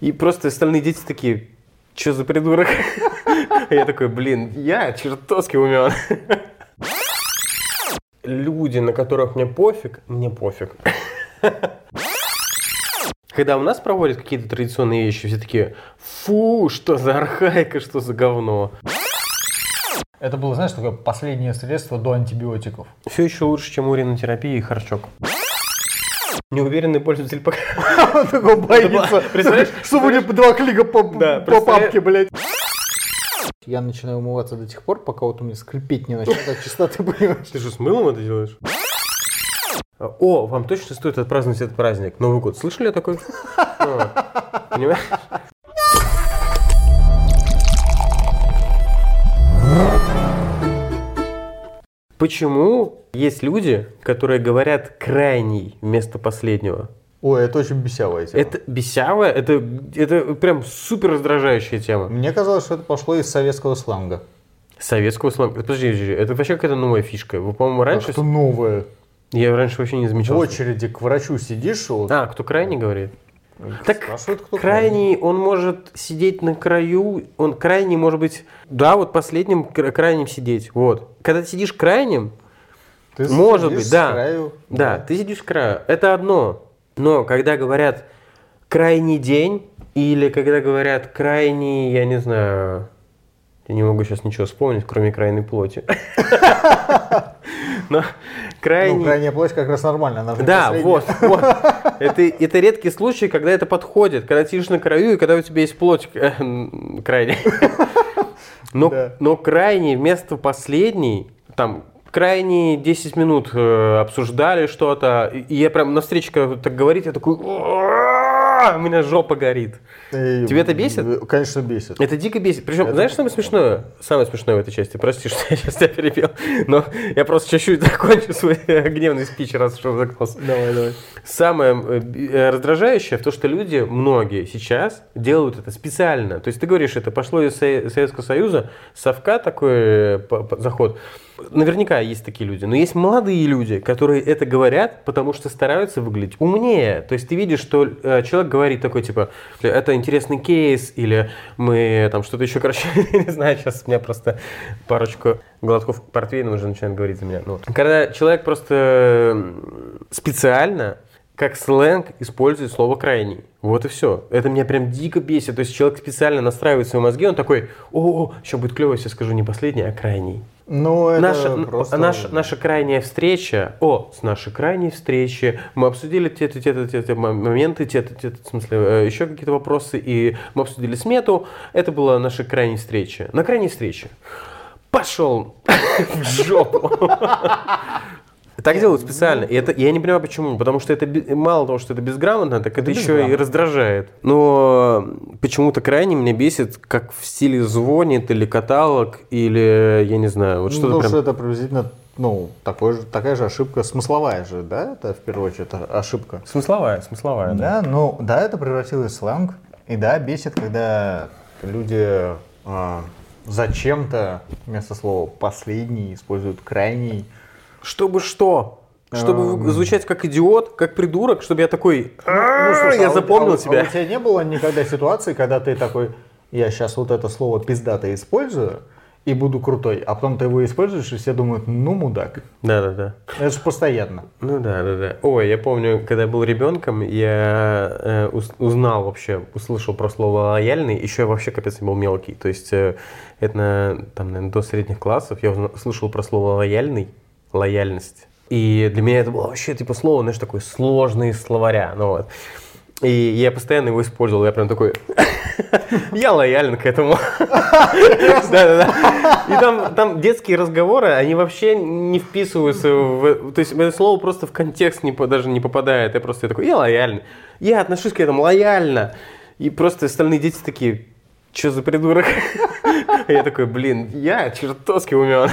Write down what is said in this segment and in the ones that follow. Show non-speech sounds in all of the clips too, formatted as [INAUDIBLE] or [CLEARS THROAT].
И просто остальные дети такие, что за придурок? [LAUGHS] Я такой, блин, я чертовски умен. Люди, на которых мне пофиг, мне пофиг. Когда у нас проводят какие-то традиционные вещи, все такие, фу, что за архаика, что за говно. Это было, знаешь, такое последнее средство до антибиотиков. Все еще лучше, чем уринотерапия и харчок. Неуверенный пользователь пока... [LAUGHS] Он такой боится. Представляешь? Чтобы не два клика по, папке, блядь. Я начинаю умываться до тех пор, пока вот у меня скрипеть не начнет от чистоты, понимаешь? Ты что, с мылом это делаешь? О, вам точно стоит отпраздновать этот праздник. Новый год. Слышали такой? [LAUGHS] А, Понимаешь? Почему есть люди, которые говорят крайний вместо последнего? Ой, это очень бесявая тема. Это бесяво, это, это прям супер раздражающая тема. Мне казалось, что это пошло из советского сленга. Советского слова. Подожди, подожди, это вообще какая-то новая фишка. Вы, по-моему, раньше... Что новое. Я раньше вообще не В замечал. очереди к врачу сидишь, вот, А, кто крайний говорит? Так спрашивают, кто крайний, он может сидеть на краю, он крайний может быть, да, вот последним кра- крайним сидеть, вот. Когда ты сидишь крайним, Ты может быть, да, краю, да, ты сидишь с краю, это одно. Но когда говорят крайний день или когда говорят крайний, я не знаю, я не могу сейчас ничего вспомнить, кроме крайней плоти. Но крайний... Ну, крайняя плоть как раз нормально. Она Да, вот, вот. Это, это редкий случай, когда это подходит, когда ты сидишь на краю и когда у тебя есть плоть э, м, крайний. [LAUGHS] Но, Да. но крайний вместо последней, там, крайние 10 минут э, обсуждали что-то, и я прям на встрече, так говорит, я такой, у меня жопа горит. И, Тебя это бесит? Конечно, бесит. Это дико бесит. Причем, Это знаешь, самое смешное? Самое смешное в этой части. Прости, [LAUGHS] что я сейчас тебя перебил. Но я просто чуть-чуть закончу свой [LAUGHS] гневный спич, раз уж загнался. Давай, давай. Самое э, э, раздражающее в том, что люди, многие сейчас делают это специально. То есть ты говоришь, это пошло из Со- Советского Союза, совка такой заход. Наверняка есть такие люди. Но есть молодые люди, которые это говорят, потому что стараются выглядеть умнее. То есть ты видишь, что э, человек говорит такой, типа, это интересный кейс, или мы там что-то еще, короче, [LAUGHS] не знаю, сейчас у меня просто парочку глотков портвейна уже начинает говорить за меня. Ну, когда человек просто специально как сленг использует слово крайний. Вот и все. Это меня прям дико бесит. То есть человек специально настраивает свои мозги, он такой, о, сейчас будет клево, если скажу не последний, а крайний. Ну, это Наша, просто... наша, наша крайняя встреча, о, с нашей крайней встречи мы обсудили те-то, те-то, те-то моменты, те-то, те-то, в смысле, э, еще какие-то вопросы, и мы обсудили смету. Это была наша крайняя встреча. На крайней встрече пошел [LAUGHS] в жопу. Так делают специально. И это, я не понимаю почему. Потому что это мало того, что это безграмотно, так это, Это еще и раздражает. Но почему-то крайне меня бесит, как в стиле звонит или каталог, или я не знаю, вот Ну, что-то потому прям... что это приблизительно, ну, такой же, такая же ошибка, смысловая же, да, это в первую очередь ошибка. Смысловая, смысловая, Да, ну, да, это превратилось в сленг, и да, бесит, когда люди а, зачем-то вместо слова «последний» используют «крайний». Чтобы что? Чтобы Эм. звучать как идиот, как придурок, чтобы я такой, Ну, «А, слушай, я а запомнил а у- тебя. А у тебя не было никогда ситуации, когда ты такой, я сейчас вот это слово пиздато использую и буду крутой, а потом ты его используешь, и все думают, ну, мудак. Да-да-да. Это же постоянно. Ну да, да, да. Ой, я помню, когда я был ребенком, я э, уз- узнал вообще, услышал про слово лояльный, еще я вообще капец был мелкий. То есть э, это на- там, наверное, до средних классов я узна- слышал про слово лояльный, лояльность. И для меня это было вообще типа слово, знаешь, такое сложное из словаря. Ну вот. И я постоянно его использовал. Я прям такой, [LAUGHS] я лоялен к этому. Да-да-да. И там, там детские разговоры, они вообще не вписываются в... То есть это слово просто в контекст не, даже не попадает. Я просто такой, я лояльный. Я отношусь к этому лояльно. И просто остальные дети такие, что за придурок? [LAUGHS] Я такой, блин, я чертовски умен.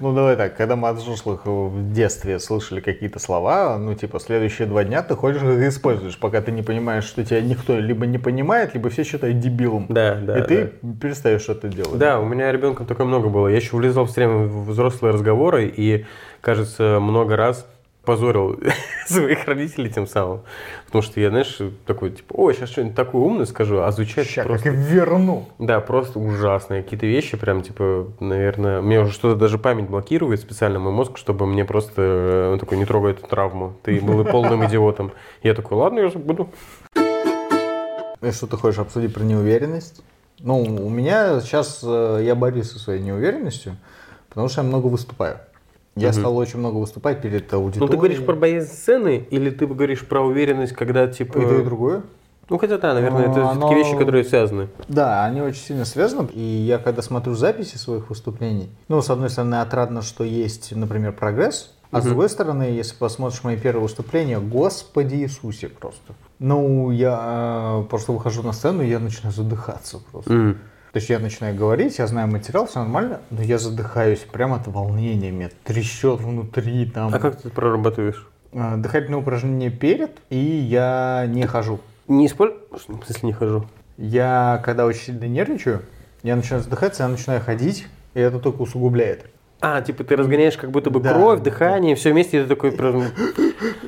Ну, давай так, когда мы от взрослых в детстве слышали какие-то слова, ну, типа, следующие два дня ты ходишь их используешь, пока ты не понимаешь, что тебя никто либо не понимает, либо все считают дебилом. Да, да, И ты перестаешь это делать. Да, у меня ребенком такое много было. Я еще влезал все время в взрослые разговоры и, кажется, много раз позорил [LAUGHS] своих родителей тем самым. Потому что я, знаешь, такой, типа, ой, сейчас что-нибудь такое умное скажу, а звучит Сейчас просто... как верну. Да, просто ужасные какие-то вещи, прям, типа, наверное, мне уже что-то даже память блокирует специально мой мозг, чтобы мне просто, э, он такой, не трогай эту травму, ты был полным идиотом. Я такой, ладно, я забуду. И что ты хочешь обсудить про неуверенность? Ну, у меня сейчас э, я борюсь со своей неуверенностью, потому что я много выступаю. Я Мгм. стал очень много выступать перед Ну, аудиторией. ты говоришь про боязнь сцены, или ты говоришь про уверенность, когда, типа... И то, и другое. Ну, хотя да, наверное, это Ну, все-таки оно- вещи, которые связаны. Да, они очень сильно связаны. И я когда смотрю записи своих выступлений, ну, с одной стороны, отрадно, что есть, например, прогресс, а с Мгм. другой стороны, если посмотришь мои первые выступления, Господи Иисусе просто. Ну, я э, просто выхожу на сцену, и я начинаю задыхаться просто. М. То есть я начинаю говорить, я знаю материал, все нормально, но я задыхаюсь прямо от волнения, меня трясет внутри там. А как ты это прорабатываешь? Э, Дыхательные упражнения перед, и я не хожу. Не использую? В смысле не хожу? Я, когда очень сильно нервничаю, я начинаю задыхаться, я начинаю ходить, и это только усугубляет. А, типа ты разгоняешь как будто бы Да. кровь, дыхание, все вместе, и ты такой...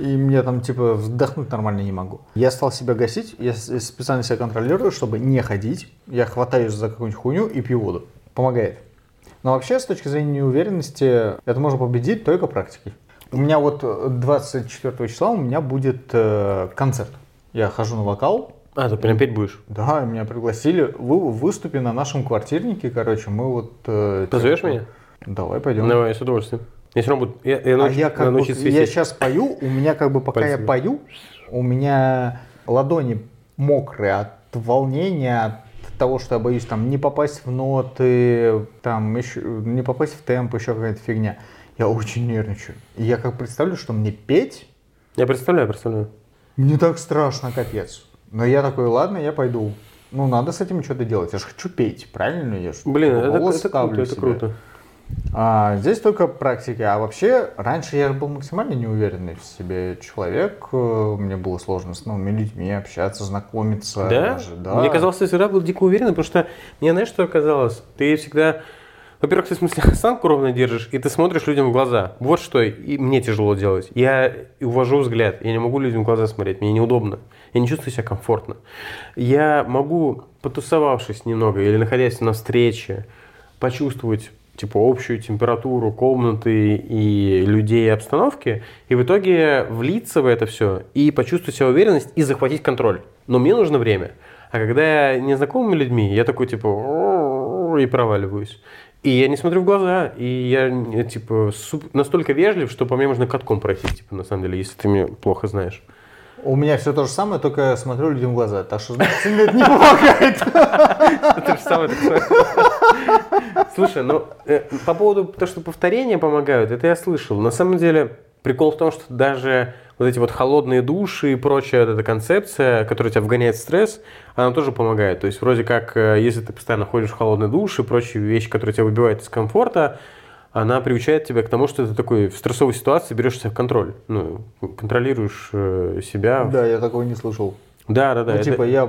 И мне там, типа, вдохнуть нормально не могу. Я стал себя гасить, я специально себя контролирую, чтобы не ходить. Я хватаюсь за какую-нибудь хуйню и пью воду. Помогает. Но вообще, с точки зрения неуверенности, это можно победить только практикой. У меня вот э, 24 числа у меня будет э, концерт. Я хожу на вокал, А, ты прям петь будешь? Да, меня пригласили. Вы выступи на нашем квартирнике, короче, мы вот... э, Позовешь типа- меня? Давай, пойдем. Давай, с удовольствием. Я все равно буду... Я, я а научу- я как бы, я сейчас пою, у меня как бы пока я Пальцами. пою, у меня ладони мокрые от волнения, от того, что я боюсь там не попасть в ноты, там еще не попасть в темп, еще какая-то фигня. Я очень нервничаю. И я как представлю, что мне петь, Я представляю, представляю. мне так страшно, капец. Но я такой, ладно, я пойду. Ну, надо с этим что-то делать. Я же хочу петь, правильно? Я ж Блин, это, это круто, это круто. А, здесь только практики. А вообще, раньше я был максимально неуверенный в себе человек. Э, Мне было сложно с новыми людьми общаться, знакомиться. Да? даже, да. Мне казалось, ты всегда был дико уверен, потому что мне, знаешь, что казалось? Ты всегда... Во-первых, ты в смысле [LAUGHS] осанку ровно держишь, и ты смотришь людям в глаза. Вот что и мне тяжело делать. Я увожу взгляд, я не могу людям в глаза смотреть, мне неудобно. Я не чувствую себя комфортно. Я могу, потусовавшись немного или находясь на встрече, почувствовать типа общую температуру комнаты и людей и обстановки, и в итоге влиться в это все и почувствовать себя уверенность и захватить контроль. Но мне нужно время. А когда я незнакомыми людьми, я такой типа и проваливаюсь. И я не смотрю в глаза, и я типа суп- настолько вежлив, что по мне можно катком пройти, типа, на самом деле, если ты меня плохо знаешь. У меня все то же самое, только я смотрю людям в глаза. Так что, значит, это не помогает. Это же самое. Слушай, ну э, по поводу того, что повторения помогают, это я слышал. На самом деле прикол в том, что даже вот эти вот холодные души и прочая эта концепция, которая тебя вгоняет в стресс, она тоже помогает. То есть вроде как, э, если ты постоянно ходишь в холодный душ и прочие вещи, которые тебя выбивают из комфорта, она приучает тебя к тому, что ты такой в стрессовой ситуации берешь себя в контроль. Ну, контролируешь э, себя. Да, я такого не слышал. Да, да, да. Ну, это- типа, я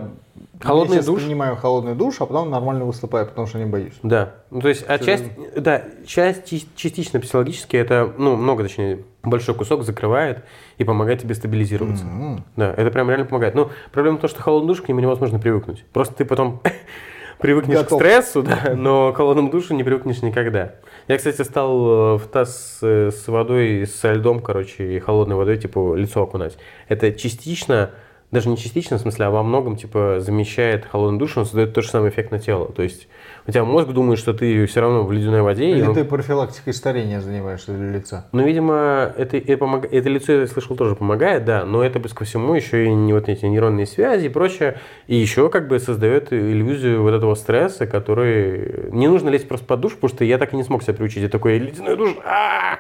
Холодный я душ? принимаю холодный душ, а потом нормально выступаю, потому что не боюсь. Да. Ну, то есть, а часть, да, часть частично психологически это, ну, много, точнее, большой кусок закрывает и помогает тебе стабилизироваться. М. Да, это прям реально помогает. Но проблема в том, что холодный душ к нему невозможно привыкнуть. Просто ты потом [LAUGHS] привыкнешь Готов. к стрессу, да, но к холодному душу не привыкнешь никогда. Я, кстати, стал э, в таз э, с водой, со льдом, короче, и холодной водой, типа, лицо окунать. Это частично, даже не частично, в смысле, а во многом, типа, замещает холодный душ, он создает тот же самый эффект на тело. То есть у тебя мозг думает, что ты все равно в ледяной воде. Или он- ты профилактикой старения занимаешься для лица? ну, видимо, это, это, помог- это лицо, я слышал, тоже помогает, да, но это плюс ко всему еще и не вот эти нейронные связи и прочее, и еще как бы создает иллюзию вот этого стресса, который... Не нужно лезть просто под душ, потому что я так и не смог себя приучить. Я такой, ледяной душ, а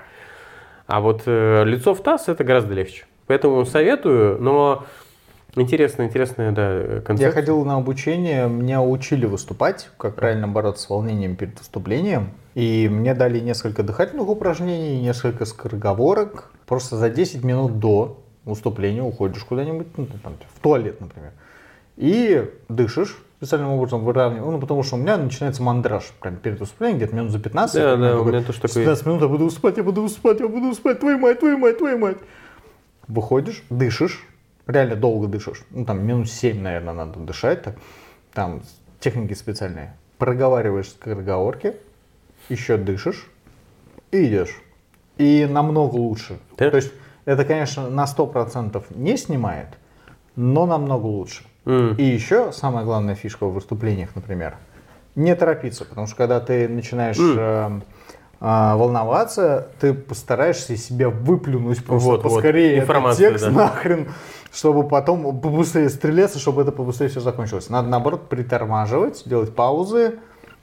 А вот э, лицо в таз это гораздо легче. Поэтому советую, но интересная, интересная, да, концепция. Я ходил на обучение, меня учили выступать, как правильно бороться с волнением перед выступлением. И мне дали несколько дыхательных упражнений, несколько скороговорок. Просто за 10 минут до выступления уходишь куда-нибудь, ну, там, в туалет, например. И дышишь, специальным образом выравниваю, ну, потому что у меня начинается мандраж прям перед выступлением, где-то минут за 15. Да, да, у меня тоже такое 15 минут я буду спать, я буду спать, я буду спать, твою мать, твою мать, твою мать. Выходишь, дышишь, реально долго дышишь, ну, там минут 7, наверное, надо дышать, так, там техники специальные. Проговариваешь скороговорки, еще дышишь и идешь. И намного лучше. Да? То есть это, конечно, на 100% не снимает, но намного лучше. М. И еще самая главная фишка в выступлениях, например, не торопиться, потому что когда ты начинаешь э, а, волноваться, ты постараешься из себя выплюнуть просто Вот, вот. поскорее этот текст да. нахрен, чтобы потом побыстрее стреляться, чтобы это побыстрее все закончилось. Надо наоборот притормаживать, делать паузы.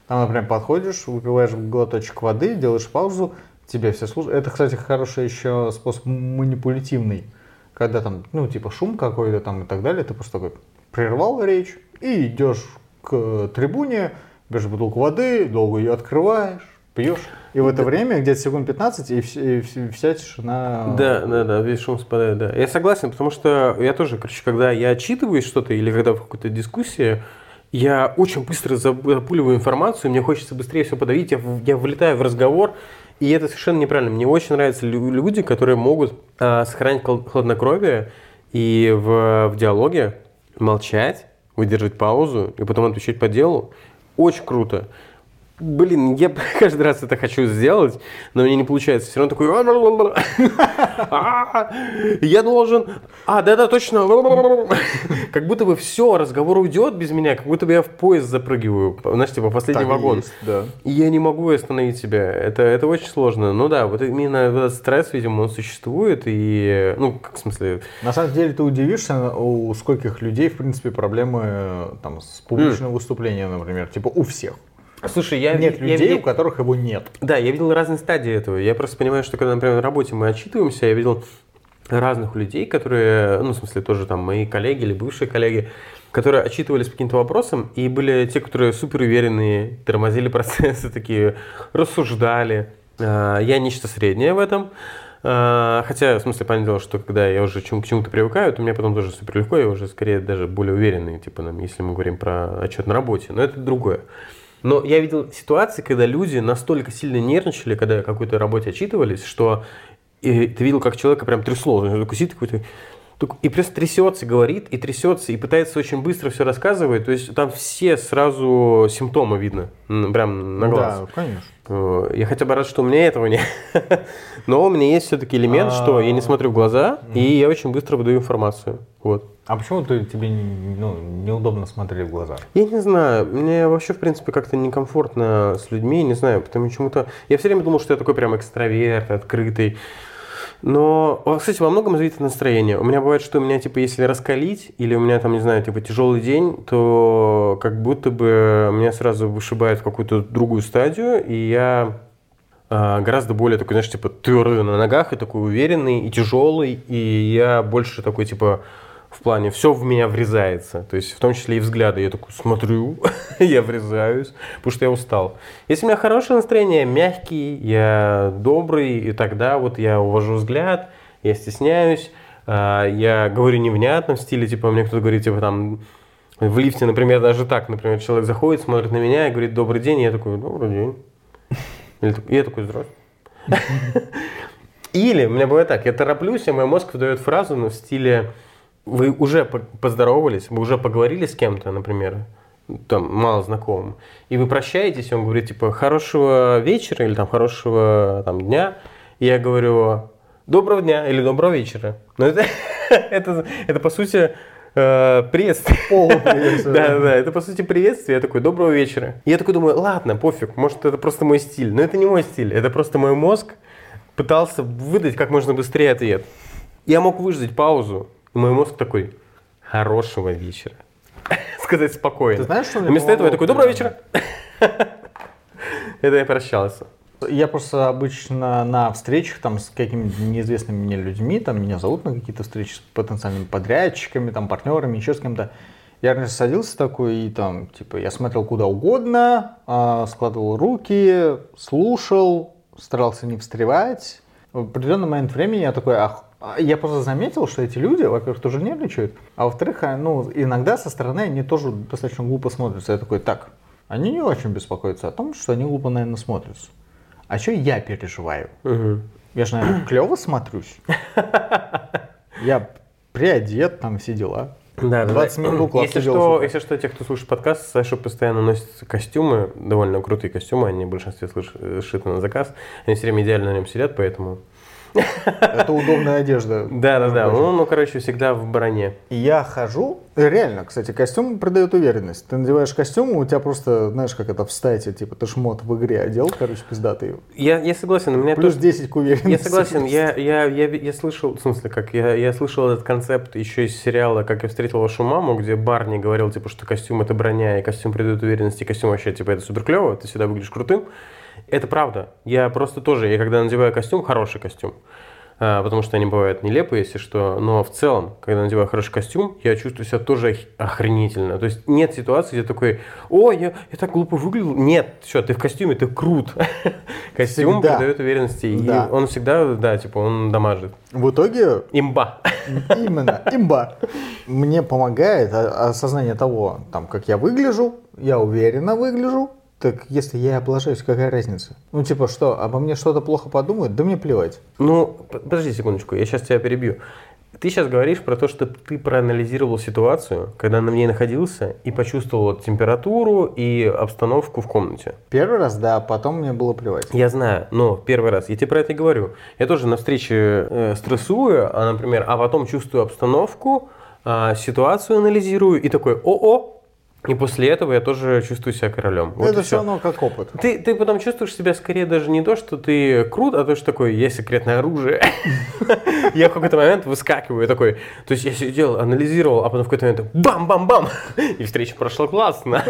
Там, например, подходишь, выпиваешь глоточек воды, делаешь паузу, тебя все слушают. Это, кстати, хороший еще способ манипулятивный. Когда там, ну, типа шум какой-то там и так далее, ты просто такой прервал речь и идешь к трибуне, берешь бутылку воды, долго ее открываешь, пьешь. И в это время, где-то секунд 15, и, вс- и вс- вся тишина. Да, да, да, весь шум спадает, да. Я согласен, потому что я тоже, короче, когда я отчитываюсь что-то или когда в какой-то дискуссии, я очень быстро запуливаю информацию, мне хочется быстрее все подавить, я, я влетаю в разговор, и это совершенно неправильно. Мне очень нравятся лю- люди, которые могут а, сохранять хол- хладнокровие и в, в диалоге молчать, выдержать паузу и потом отвечать по делу. Очень круто. Блин, я [LAUGHS] каждый раз это хочу сделать, но мне не получается. Все равно такой... [LAUGHS] «А, Я должен... А, да-да, точно. [LAUGHS] Как будто бы все, разговор уйдет без меня, как будто бы я в поезд запрыгиваю. Знаешь, типа последний Так вагон. есть, да. И я не могу остановить себя. Это, это очень сложно. Ну да, вот именно этот стресс, видимо, он существует. И, ну, как в смысле, На самом деле ты удивишься, у скольких людей, в принципе, проблемы э, там, с публичным выступлением, например. Типа у всех. Слушай, я Нет я- людей, я- у которых его нет. Да, я видел разные стадии этого. Я просто понимаю, что когда, например, на работе мы отчитываемся, я видел разных людей, которые, ну, в смысле, тоже там мои коллеги или бывшие коллеги, которые отчитывались по каким-то вопросам, и были те, которые супер уверенные, тормозили [LAUGHS] процессы такие, рассуждали. А, Я нечто среднее в этом. А, Хотя, в смысле, понятное дело, что когда я уже к чему-то привыкаю, то мне потом тоже супер легко, я уже скорее даже более уверенный, типа, если мы говорим про отчет на работе. Но это другое. Но я видел ситуации, когда люди настолько сильно нервничали, когда какой-то работе отчитывались, что и ты видел, как человека прям трясло. Он сидит какой-то, и просто трясется, говорит, и трясется, и пытается очень быстро все рассказывать. То есть там все сразу симптомы видно, прям на глаз. Да, конечно. Э, Я хотя бы рад, что у меня этого нет. [LAUGHS] Но у меня есть все-таки элемент, что я не смотрю в глаза, и я очень быстро выдаю информацию. Вот. А почему ты, тебе ну, неудобно смотреть в глаза? Я не знаю, мне вообще, в принципе, как-то некомфортно с людьми, не знаю, потому почему-то... Я все время думал, что я такой прям экстраверт, открытый. Но, кстати, во многом зависит от настроения. У меня бывает, что у меня, типа, если раскалить, или у меня там, не знаю, типа, тяжелый день, то как будто бы меня сразу вышибает в какую-то другую стадию, и я а, гораздо более такой, знаешь, типа, твердый на ногах, и такой уверенный, и тяжелый, и я больше такой, типа, в плане, все в меня врезается. То есть, в том числе и взгляды. Я такой смотрю, [LAUGHS] я врезаюсь, потому что я устал. Если у меня хорошее настроение, я мягкий, я добрый, и тогда вот я увожу взгляд, я стесняюсь, а, я говорю невнятно в стиле, типа, мне кто-то говорит, типа, там, в лифте, например, даже так, например, человек заходит, смотрит на меня и говорит, добрый день, и я такой, добрый день. Или я такой, здравствуй. [LAUGHS] Или у меня бывает так, я тороплюсь, и мой мозг выдает фразу ну, в стиле вы уже по- поздоровались, вы уже поговорили с кем-то, например, там, мало знакомым, и вы прощаетесь, и он говорит, типа, хорошего вечера или там хорошего там, дня, и я говорю, доброго дня или доброго вечера. Но это, [LAUGHS] это, это по сути, э, приветствие. Полуприветствие. [LAUGHS] Да, да, это по сути приветствие. Я такой, доброго вечера. И я такой думаю, ладно, пофиг, может это просто мой стиль. Но это не мой стиль, это просто мой мозг пытался выдать как можно быстрее ответ. Я мог выждать паузу, мой мозг такой, хорошего вечера. [LAUGHS] Сказать спокойно. Ты знаешь, что мне Вместо этого я такой, доброго вечера. [LAUGHS] Это я прощался. Я просто обычно на встречах там с какими-то неизвестными мне людьми, там меня зовут на какие-то встречи с потенциальными подрядчиками, там партнерами, еще с кем-то. Я раньше садился такой и там, типа, я смотрел куда угодно, а, складывал руки, слушал, старался не встревать. В определенный момент времени я такой, ах, Я просто заметил, что эти люди, во-первых, тоже нервничают, а во-вторых, а, ну, иногда со стороны они тоже достаточно глупо смотрятся. Я такой, так, они не очень беспокоятся о том, что они глупо, наверное, смотрятся. А что я переживаю? Мгм. Я же, наверное, клево смотрюсь. [LAUGHS] Я приодет, там все дела. Да, да, 20 да. минут уклад Если что, если что, те, кто слушает подкаст, Саша постоянно носит костюмы, довольно крутые костюмы, они в большинстве слыш- э, сшиты на заказ. Они все время идеально на нем сидят, поэтому... Это удобная одежда. Да, да, да. Ну, ну, короче, всегда в броне. И Я хожу, э, реально, кстати, костюм придает уверенность. Ты надеваешь костюм, у тебя просто, знаешь, как это в стате, типа, ты шмот в игре одел, короче, пиздатый. Я, я согласен, у меня Плюс тоже... 10 к уверенности. Я согласен, я, я, я, я слышал, в смысле, как, я, я слышал этот концепт еще из сериала «Как я встретил вашу маму», где Барни говорил, типа, что костюм – это броня, и костюм придает уверенность, и костюм вообще, типа, это супер клево, ты всегда выглядишь крутым. Это правда. Я просто тоже, я когда надеваю костюм, хороший костюм, а, потому что они бывают нелепые, если что, но в целом, когда надеваю хороший костюм, я чувствую себя тоже ох- охренительно. То есть нет ситуации, где такой, о, я, я так глупо выглядел. Нет, все, ты в костюме, ты крут. [LAUGHS] Костюм Всегда. придает уверенности, и он всегда, да, типа, он дамажит. В итоге, Имба. [LAUGHS] именно, имба. Мне помогает осознание того, там, как я выгляжу, я уверенно выгляжу, так если я облажаюсь, какая разница? Ну, типа, что, обо мне что-то плохо подумают? Да мне плевать. Ну, подожди секундочку, я сейчас тебя перебью. Ты сейчас говоришь про то, что ты проанализировал ситуацию, когда на ней находился, и почувствовал температуру и обстановку в комнате. Первый раз, да, потом мне было плевать. Я знаю, но первый раз, я тебе про это и говорю. Я тоже на встрече э, стрессую, а, например, а потом чувствую обстановку, а, ситуацию анализирую и такой, о-о, и после этого я тоже чувствую себя королем. Вот это и все всё. равно как опыт. Ты, ты потом чувствуешь себя скорее даже не то, что ты крут, а то, что такое, есть секретное оружие. [LAUGHS] Я в какой-то момент выскакиваю такой. То есть я сидел, анализировал, а потом в какой-то момент бам-бам-бам. И встреча прошла классно.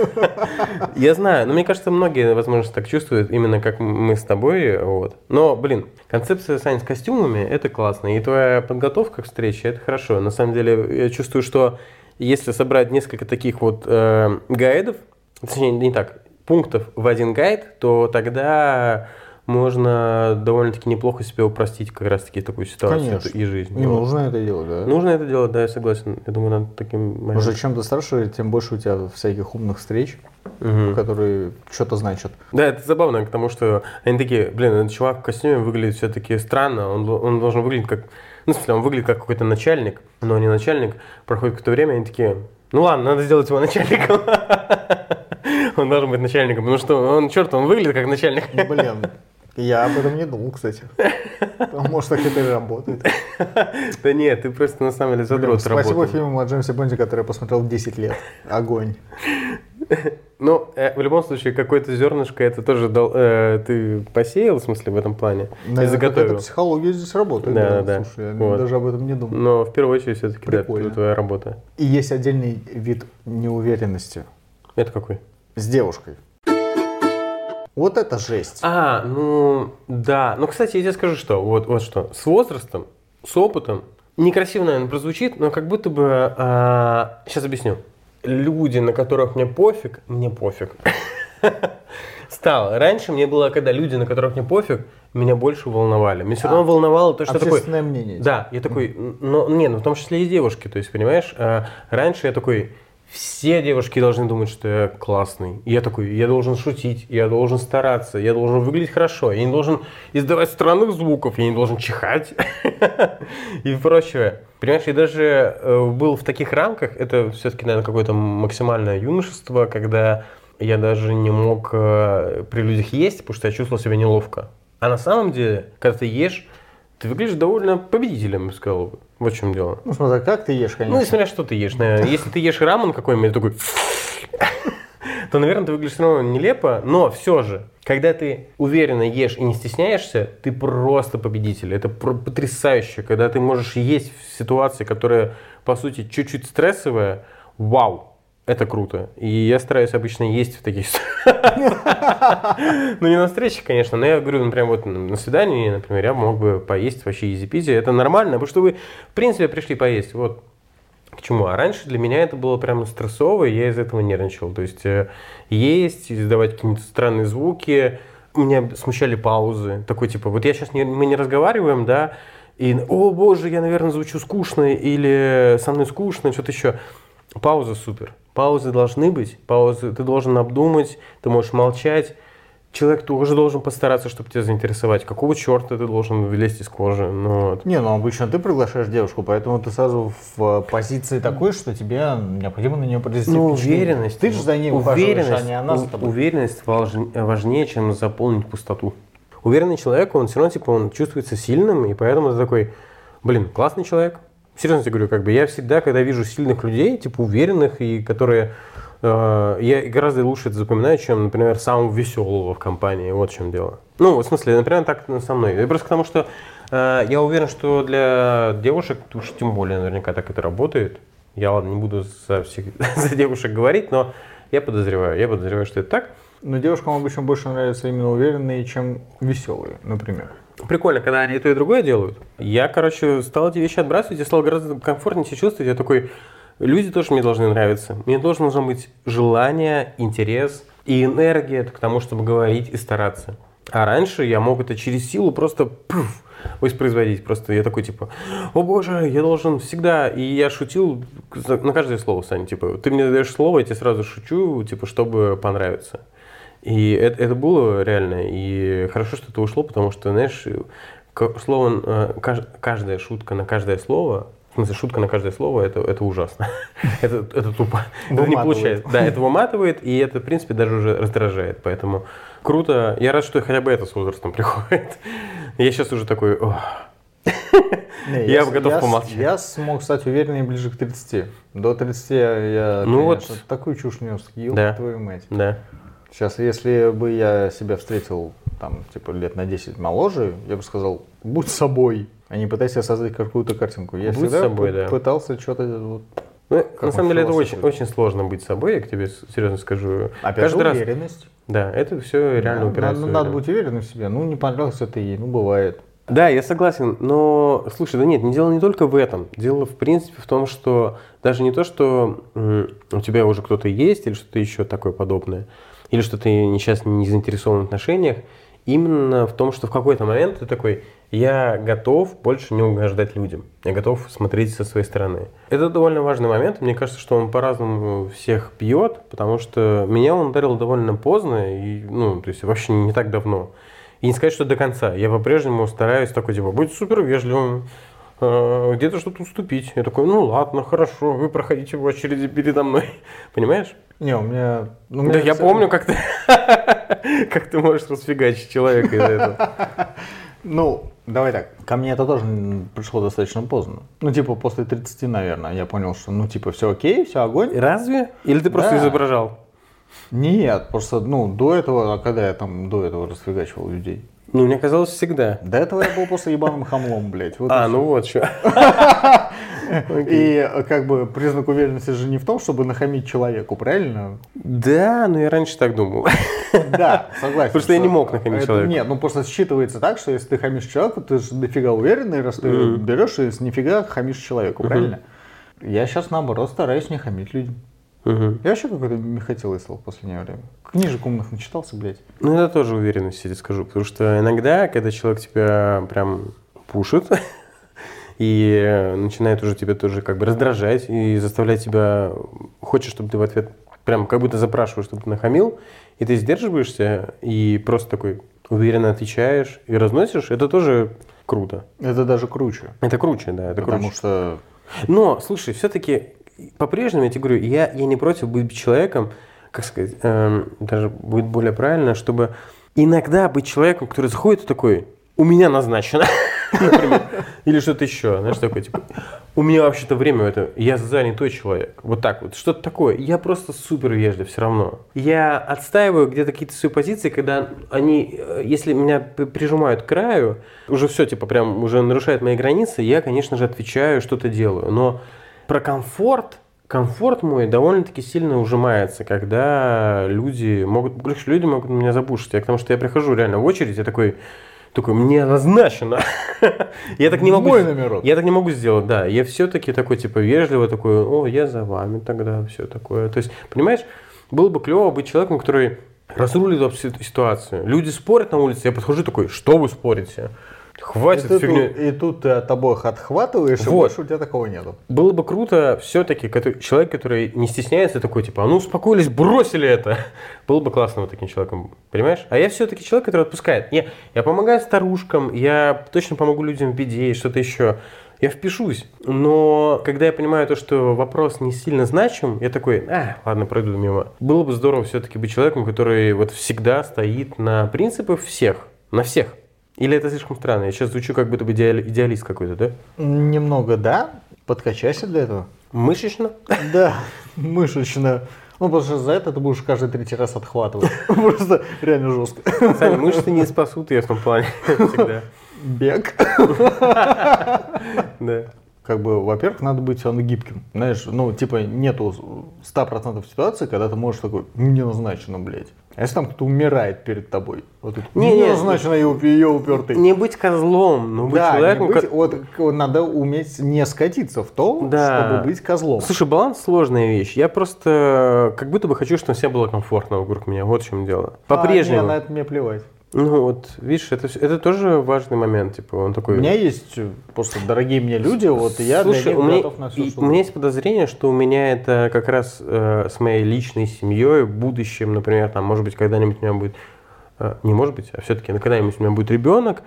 [LAUGHS] Я знаю, но мне кажется, многие, возможно, так чувствуют, именно как мы с тобой. Вот. Но, блин, концепция, Сань, с костюмами, это классно. И твоя подготовка к встрече, это хорошо. На самом деле, я чувствую, что если собрать несколько таких вот э, гайдов, точнее, не так, пунктов в один гайд, то тогда можно довольно-таки неплохо себе упростить как раз-таки такую ситуацию Конечно. и жизнь. Не Вот. нужно это делать, да? Нужно это делать, да, я согласен. Я думаю, надо таким Уже моментом. чем ты старше, тем больше у тебя всяких умных встреч, Мгм. которые что-то значат. Да, это забавно, потому что они такие, блин, этот чувак в костюме выглядит все-таки странно, он, он должен выглядеть как, ну, в смысле, он выглядит как какой-то начальник, но не начальник. Проходит какое-то время, они такие, ну ладно, надо сделать его начальником. [LAUGHS] Он должен быть начальником, потому что он, черт, он выглядит как начальник. Ну, блин, я об этом не думал, кстати. Может, так это и работает. [LAUGHS] Да нет, ты просто на самом деле задрот спасибо работал. фильму о Джеймсе Бонде, который я посмотрел 10 лет. Огонь. [LAUGHS] Ну, э, в любом случае, какое-то зернышко это тоже дал, э, ты посеял, в смысле, в этом плане? и Наверное, какая-то заготовил. психология здесь работает. Да, да, Слушай, я вот. даже об этом не думал. Но в первую очередь все-таки да, это твоя работа. И есть отдельный вид неуверенности Это какой? с девушкой. Вот это жесть. А, ну да. Ну, кстати, я тебе скажу, что вот, вот что. С возрастом, с опытом, некрасиво, наверное, прозвучит, но как будто бы... сейчас объясню. Люди, на которых мне пофиг, мне пофиг. [LAUGHS] Стало. Раньше мне было, когда люди, на которых мне пофиг, меня больше волновали. Меня все равно А, волновало то, что такое... Мнение. Да, я такой, но не, ну в том числе и девушки, то есть, понимаешь, а, раньше я такой, все девушки должны думать, что я классный. И я такой, я должен шутить, я должен стараться, я должен выглядеть хорошо, я не должен издавать странных звуков, я не должен чихать [LAUGHS] и прочее. Понимаешь, я даже э, был в таких рамках, это все-таки, наверное, какое-то максимальное юношество, когда я даже не мог э, при людях есть, потому что я чувствовал себя неловко. А на самом деле, когда ты ешь, ты выглядишь довольно победителем, сказал бы. Вот в чем дело. Ну, смотри, как ты ешь, Ну, конечно. и смотря что ты ешь. наверное. [LAUGHS] Если ты ешь рамен какой-нибудь такой, [LAUGHS] то, наверное, ты выглядишь все равно нелепо, но все же, когда ты уверенно ешь и не стесняешься, ты просто победитель. Это потрясающе, когда ты можешь есть в ситуации, которая, по сути, чуть-чуть стрессовая. Вау! Это круто. И я стараюсь обычно есть в таких Ну, не на встрече, конечно, но я говорю, например, вот на свидании, например, я мог бы поесть вообще изи-пизи. Это нормально, потому что вы, в принципе, пришли поесть. Вот к чему. А раньше для меня это было прямо стрессово, и я из этого нервничал. То есть э, есть, издавать какие-то странные звуки. Меня смущали паузы. Такой типа, вот я сейчас не, мы не разговариваем, да, И, о боже, я, наверное, звучу скучно, или со мной скучно, что-то еще. Пауза супер. Паузы должны быть. Паузы ты должен обдумать, ты можешь молчать. Человек тоже должен постараться, чтобы тебя заинтересовать. Какого черта ты должен влезть из кожи? Ну, вот. Не, ну обычно ты приглашаешь девушку, поэтому ты сразу в позиции такой, что тебе необходимо на нее произвести Ну, уверенность. Ты же за ней уверенность, а не она за тобой. Уверенность важн- важнее, чем заполнить пустоту. Уверенный человек, он все равно, типа, он чувствуется сильным, и поэтому ты такой, блин, классный человек. Серьезно тебе говорю, как бы я всегда, когда вижу сильных людей, типа, уверенных, и которые... э, я гораздо лучше это запоминаю, чем, например, самого веселого в компании. Вот в чем дело. Ну, в смысле, например, так со мной. Я просто потому что э, я уверен, что для девушек, уж тем более наверняка так это работает. Я, ладно, не буду за, всех, [LAUGHS] за девушек говорить, но я подозреваю, я подозреваю, что это так. Но девушкам обычно больше нравятся именно уверенные, чем веселые, например. Прикольно, когда они и то, и другое делают. Я, короче, стал эти вещи отбрасывать, я стал гораздо комфортнее себя чувствовать. Я такой, люди тоже мне должны нравиться. Мне должно должно быть желание, интерес и энергия к тому, чтобы говорить и стараться. А раньше я мог это через силу просто пуф, воспроизводить. Просто я такой, типа, о боже, я должен всегда. И я шутил на каждое слово, Саня. Типа, ты мне даешь слово, я тебе сразу шучу, типа, чтобы понравиться. И это, это было реально. И хорошо, что это ушло, потому что, знаешь, слово, э, каж- каждая шутка на каждое слово, в смысле, шутка на каждое слово, это, это ужасно. [LAUGHS] это, это тупо. Это не получается. Да, это выматывает, и это, в принципе, даже уже раздражает. Поэтому круто. Я рад, что хотя бы это с возрастом [LAUGHS] приходит. Я сейчас уже такой... «Ох». Не, [LAUGHS] Я с- готов помолчать. Я смог стать увереннее ближе к 30. До 30 я, Ну конечно, вот. такую чушь нес, ёб Да. твою мать. Да. Сейчас, если бы я себя встретил, там, типа, лет на 10 моложе, я бы сказал, будь собой, а не пытайся создать какую-то картинку. Я Будь всегда собой, да. пытался что-то... Вот, Ну, на он самом деле это очень, очень сложно быть собой, я к тебе серьезно скажу. опять Каждый же, раз. уверенность. Да, это все реально Да, упирается. надо, надо это. быть уверенным в себе. Ну, не понравился ты ей, ну, бывает. Да, я согласен, но слушай, да нет, не дело не только в этом. Дело в принципе в том, что даже не то, что у тебя уже кто-то есть или что-то еще такое подобное, или что ты не- сейчас не заинтересован в отношениях, именно в том, что в какой-то момент ты такой, я готов больше не угождать людям, я готов смотреть со своей стороны. Это довольно важный момент, мне кажется, что он по-разному всех бьет, потому что меня он ударил довольно поздно, и, ну, то есть вообще не так давно. И не сказать, что до конца. Я по-прежнему стараюсь такой, типа, быть супер вежливым, э, где-то что-то уступить. Я такой, ну ладно, хорошо, вы проходите в очереди передо мной. [LAUGHS] Понимаешь? Не, у меня... ну, у Да меня я ц- помню, как ты, [LAUGHS] как ты можешь расфигачить человека из-за этого. [LAUGHS] Ну, давай так. Ко мне это тоже пришло достаточно поздно. Ну, типа, после 30, наверное, я понял, что, ну, типа, все окей, все огонь. Разве? Или ты просто Да. изображал? Нет, просто, ну, до этого, а когда я там до этого расфигачивал людей? Ну, мне казалось всегда. До этого я был просто ебаным хамлом, блядь. Вот А, ну вот что. [LAUGHS] И э, как бы признак уверенности же не в том, чтобы нахамить человеку, правильно? Да, ну я раньше так думал. Да, [LAUGHS] согласен. Потому что я не мог нахамить человеку. Нет, ну просто считывается так, что если ты хамишь человеку, ты же дофига уверенный, раз ты берешь и с нифига хамишь человеку, правильно? Я сейчас наоборот стараюсь не хамить людям. Я вообще какой-то Михаил стал в последнее время. Книжек умных начитался, блядь. Ну, это тоже уверенность, я тебе скажу. Потому что иногда, когда человек тебя прям пушит [LAUGHS] и э, начинает уже тебя тоже как бы раздражать и заставлять тебя, хочет, чтобы ты в ответ прям как будто запрашиваешь, чтобы ты нахамил, и ты сдерживаешься и просто такой уверенно отвечаешь и разносишь, это тоже круто. Это даже круче. Это круче, да, это Потому круче. что Но, слушай, все-таки по-прежнему, я тебе говорю, я, я не против быть человеком, как сказать, эм, даже будет более правильно, чтобы иногда быть человеком, который заходит и такой, у меня назначено, [LAUGHS] или что-то еще, знаешь, такой, типа, у меня вообще-то время это, я занятой человек, вот так вот, что-то такое, я просто супер вежлив все равно. Я отстаиваю где-то какие-то свои позиции, когда они, э, если меня прижимают к краю, уже все, типа, прям уже нарушает мои границы, я, конечно же, отвечаю, что-то делаю, но про комфорт, комфорт мой довольно-таки сильно ужимается, когда люди могут, короче, люди могут меня забушить. Я к тому, что я прихожу реально в очередь, я такой, такой, мне назначено. [LAUGHS] Я так не могу. Мой номерок. Я так не могу сделать, да. Я все-таки такой, типа, вежливо такой, о, я за вами тогда, все такое. То есть, понимаешь, было бы клево быть человеком, который разрулит ситуацию. Люди спорят на улице, я подхожу такой, что вы спорите? Хватит и, ты тут, и тут ты от обоих отхватываешь, и Вот. больше у тебя такого нету. Было бы круто все-таки человек, который не стесняется, такой типа, а ну успокоились, бросили это. [LAUGHS] Было бы классно вот таким человеком, понимаешь? А я все-таки человек, который отпускает. Не, я помогаю старушкам, я точно помогу людям в беде и что-то еще. Я впишусь. Но когда я понимаю то, что вопрос не сильно значим, я такой, а, ладно, пройду мимо. Было бы здорово все-таки быть человеком, который вот всегда стоит на принципах всех. На всех. Или это слишком странно? Я сейчас звучу как будто бы идеали- идеалист какой-то, да? Немного, да, подкачайся для этого. Мышечно? Да, мышечно. Ну, потому что за это ты будешь каждый третий раз отхватывать. [LAUGHS] Просто реально жестко. Сами мышцы не спасут ее в том плане [LAUGHS] всегда. Бег. Да. Как бы, во-первых, надо быть все равно гибким. Знаешь, ну, типа, нету 100% ситуации, когда ты можешь такой, не назначено, блядь. А если там кто-то умирает перед тобой? Вот тут, Не, не, не, назначено, ее, ее упертый. Не быть козлом, но быть да, не человеком. быть- ко- вот, надо уметь не скатиться в то, Да. чтобы быть козлом. Слушай, баланс сложная вещь. Я просто как будто бы хочу, чтобы всем было комфортно вокруг меня. Вот в чем дело. А, По-прежнему. не, на это мне плевать. Ну вот, видишь, это, это тоже важный момент. Типа, он такой. У меня есть э, просто дорогие мне люди, вот и я Слушай, для них у меня, готов на что у меня есть подозрение, что у меня это как раз э, с моей личной семьей, будущем, например, там, может быть, когда-нибудь у меня будет, э, не может быть, а все-таки когда-нибудь у меня будет ребенок,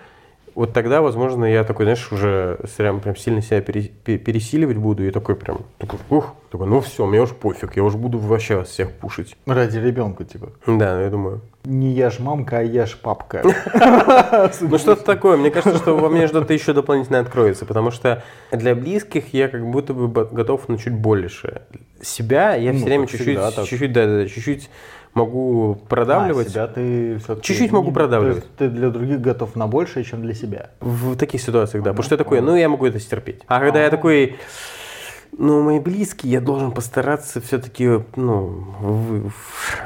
вот тогда, возможно, я такой, знаешь, уже прям, прям сильно себя пере- пе- пересиливать буду, и такой прям, такой, ух, такой, ну все, мне уж пофиг, я уж буду вообще вас всех пушить. Ради ребенка, типа. Да, я думаю. Не я ж мамка, а я ж папка. [LAUGHS] Ну что-то такое. Мне кажется, что во мне что-то еще дополнительно откроется, потому что для близких я как будто бы готов на чуть больше. Себя я Ну, все время чуть-чуть, чуть-чуть, да, чуть-чуть могу продавливать. А, себя ты все-таки... Чуть-чуть могу продавливать. Ты для других готов на большее, чем для себя. В таких ситуациях, да. Потому что я такой, ну я могу это стерпеть. А когда я такой, ну мои близкие, я должен постараться все-таки, ну, вы-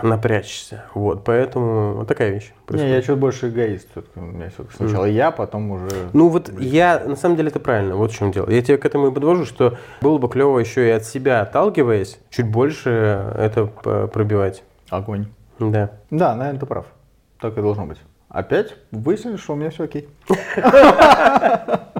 напрячься. Вот, поэтому вот такая вещь. Не, происходит. я чуть больше эгоист. У меня все-таки сначала я, потом уже... Ну вот я, на самом деле это правильно, вот в чем дело. Я тебя к этому и подвожу, что было бы клево еще и от себя отталкиваясь, чуть больше это пробивать. Огонь. Да. Да, наверное, ты прав. Так и должно быть. Опять выяснили, что у меня все окей. [LAUGHS]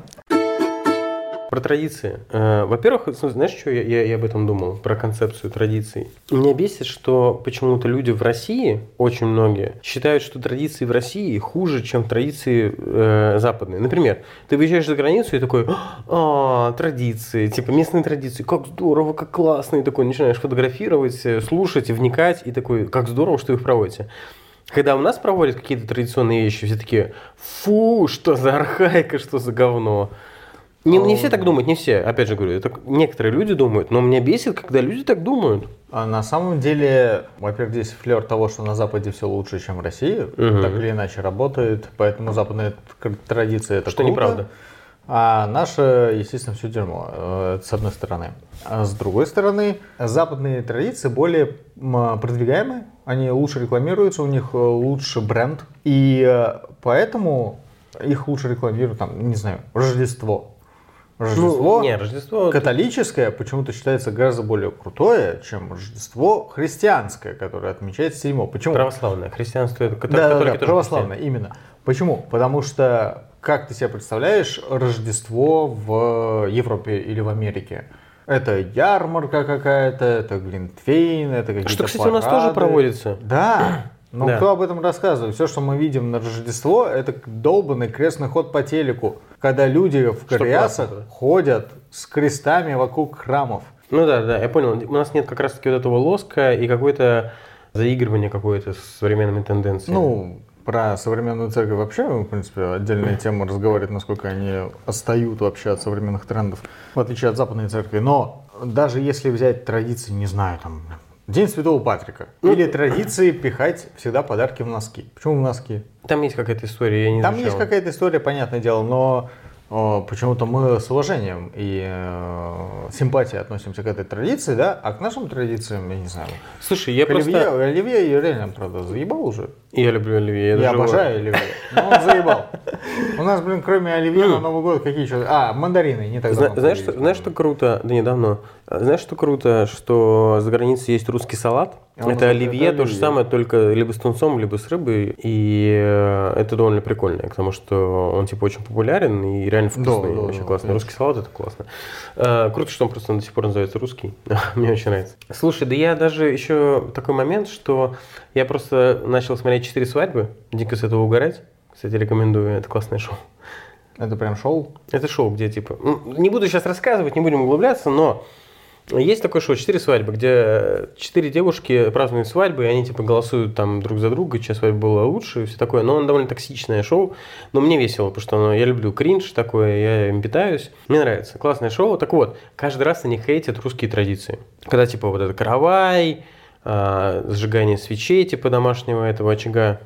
Про традиции. Э, Во-первых, слушай, знаешь, что я, я- я об этом думал, про концепцию традиций? Меня бесит, что почему-то люди в России, очень многие, считают, что традиции в России хуже, чем традиции э, западные. Например, ты выезжаешь за границу и такой, а, традиции, типа местные традиции, как здорово, как классно, и такой начинаешь фотографировать, э, слушать, вникать, и такой, как здорово, что их проводите. Когда у нас проводят какие-то традиционные вещи, все такие, фу, что за архаика, что за говно. Не, не все так думают, не все. Опять же говорю, это некоторые люди думают, но меня бесит, когда люди так думают. А на самом деле, во-первых, здесь флер того, что на Западе все лучше, чем в России. Мгм. Так или иначе работает. Поэтому западная тр- традиция это Что круто. неправда. А наша, естественно, все дерьмо, э, с одной стороны. А с другой стороны, западные традиции более м, продвигаемые, они лучше рекламируются, у них э, лучше бренд. И э, поэтому их лучше рекламируют, там, не знаю, Рождество. Рождество Ну, не, Рождество... католическое почему-то считается гораздо более крутое, чем Рождество христианское, которое отмечается 7 Почему? Православное. Христианство это кото- Да, да, католики да, православное, именно. Почему? Потому что как ты себе представляешь Рождество в Европе или в Америке? Это ярмарка какая-то, это глинтвейн, это какие-то Что, кстати, у нас тоже парады. проводится. Да, [CLEARS THROAT] но Да. кто об этом рассказывает? Все, что мы видим на Рождество, это долбанный крестный ход по телеку, когда люди в классно, да. ходят с крестами вокруг храмов. Ну да, да, я понял. У нас нет как раз-таки вот этого лоска и какое-то заигрывание какое-то с современными тенденциями. Ну, про современную церковь вообще, в принципе, отдельная [CLEARS THROAT] тема разговаривать, насколько они отстают вообще от современных трендов, в отличие от западной церкви. Но даже если взять традиции, не знаю, там, День Святого Патрика, Ну, или традиции пихать всегда подарки в носки. Почему в носки? Там есть какая-то история, я не Там изучал. есть какая-то история, понятное дело, но о, почему-то мы с уважением и э, симпатией относимся к этой традиции, да, а к нашим традициям, я не знаю. Слушай, я К Оливье, просто... Оливье и реально, правда, заебал уже. Я люблю Оливье. Я, его- обожаю оливье. Но он заебал. У нас, блин, кроме оливье на Новый год какие еще? А, мандарины, не так знаешь, что, знаешь, что круто? Да недавно. А, Знаешь, что круто, что за границей есть русский салат? Он- это оливье, то же самое, только либо с тунцом, либо с рыбой. И э, это довольно прикольно, потому что он типа очень популярен и реально Да, вкусный, да, очень да, классный. конечно. Русский салат это классно. Э, Круто, что он просто до сих пор называется русский. [LAUGHS] Мне очень нравится. Слушай, да я даже еще такой момент, что я просто начал смотреть «Четыре свадьбы». Дико с этого угорать. Кстати, рекомендую, это классное шоу. Это прям шоу. Это шоу, где типа... Не буду сейчас рассказывать, не будем углубляться, но есть такое шоу «Четыре свадьбы», где четыре девушки празднуют свадьбы, и они типа голосуют там друг за друга, чья свадьба была лучше и все такое. Но оно довольно токсичное шоу, но мне весело, потому что оно, я люблю кринж такое, я им питаюсь. Мне нравится. Классное шоу. Так вот, каждый раз они хейтят русские традиции. Когда типа вот это каравай, а, сжигание свечей типа домашнего этого очага.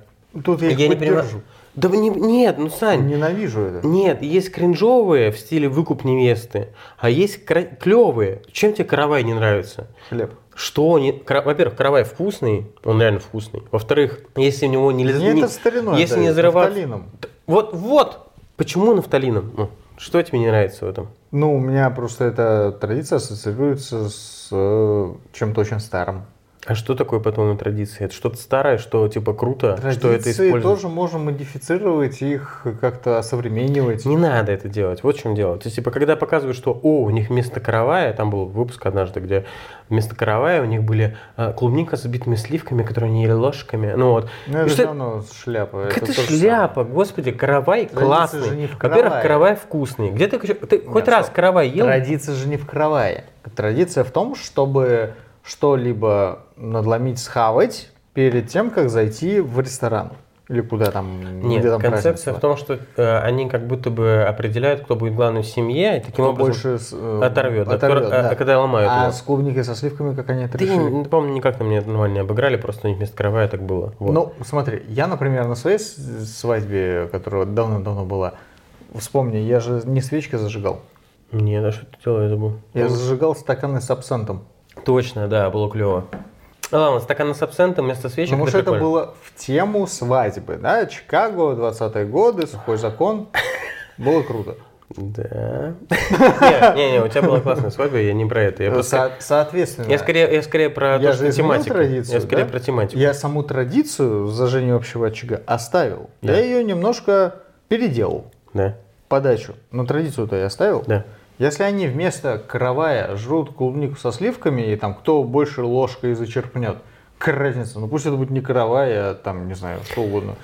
Тут я, Я не понимаю. Да не- нет, ну Сань, Ненавижу это. нет, есть кринжовые в стиле выкуп невесты, а есть клевые. Чем тебе каравай не нравится? Хлеб. Что не... кара- Во-первых, каравай вкусный, он реально вкусный. Во-вторых, если у него не... Мне не- это стариной Если не отдает, зарываться... нафталином. Вот, вот! Почему нафталином? Ну, что тебе не нравится в этом? Ну, у меня просто эта традиция ассоциируется с э, чем-то очень старым. А что такое, по-твоему, традиция? Это что-то старое, что типа круто, что это Традиции используют? тоже можно модифицировать, их как-то осовременивать. Не надо это делать. Вот в чем дело. То есть, типа, когда показывают, что, о, у них вместо каравая, там был выпуск однажды, где вместо каравая у них были а, клубника с забитыми сливками, которые они ели ложками. Ну вот. Ну, это что- равно шляпа. Это то же самое. шляпа, господи, каравай Традиция классный. же не в Во-первых, каравай вкусный. Где ты, ты хоть Нет, раз стоп. каравай ел? Традиция же не в каравае. Традиция в том, чтобы что-либо надломить, схавать перед тем, как зайти в ресторан. Или куда там, Нет, где там концепция празднество. в том, что э, они как будто бы определяют, кто будет главным в семье, и таким Кто образом больше э, оторвет. оторвет, а- да. а когда ломают А его. с клубникой со сливками как они это Да я решили? не помню, никак меня нормально не обыграли, просто у них вместо каравая так было. Вот. Ну, смотри, я, например, на своей свадьбе, которая давно-давно была, вспомни, я же не свечкой зажигал. Не, да что ты делал, я забыл. Я зажигал стаканы с абсентом. Точно, да, было клево. Ладно, стакан с абсентом вместо свечек. Потому что это прикольно. было в тему свадьбы, да? Чикаго, 20-е годы, сухой закон. Было круто. Да. Не, не, у тебя была классная свадьба, я не про это. Я просто... Со- соответственно, Я скорее, я скорее про я же тематика. традицию, Я скорее да? про тематику. я саму традицию зажжения общего очага оставил. Да. Я ее немножко переделал. Да, Подачу. Но традицию-то я оставил. да. Если они вместо каравая жрут клубнику со сливками, и там кто больше ложкой зачерпнет, какая разница? Ну пусть это будет не каравай, а там, не знаю, что угодно.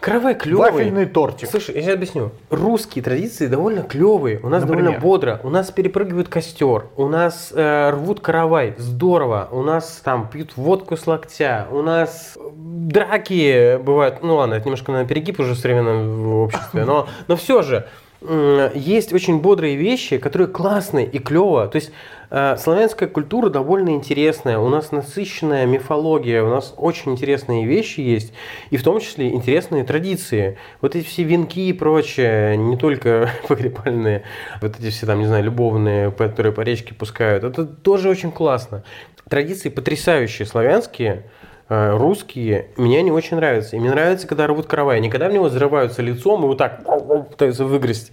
Каравай клевый. Вафельный тортик. Слушай, я сейчас объясню. Русские традиции довольно клевые. У нас Например? довольно бодро. У нас перепрыгивают костер. У нас э, рвут каравай. Здорово. У нас там пьют водку с локтя. У нас э, драки бывают. Ну ладно, это немножко на перегиб уже в современном обществе. Но, но все же есть очень бодрые вещи, которые классные и клево. То есть э, славянская культура довольно интересная. У нас насыщенная мифология. У нас очень интересные вещи есть. И в том числе интересные традиции. Вот эти все венки и прочее, не только [LAUGHS] погребальные, вот эти все там, не знаю, любовные, которые по речке пускают. Это тоже очень классно. Традиции потрясающие, славянские, русские, мне они очень нравятся. И мне нравится, когда рвут каравай. Не когда в него взрываются лицом и вот так пытаются выгрызть.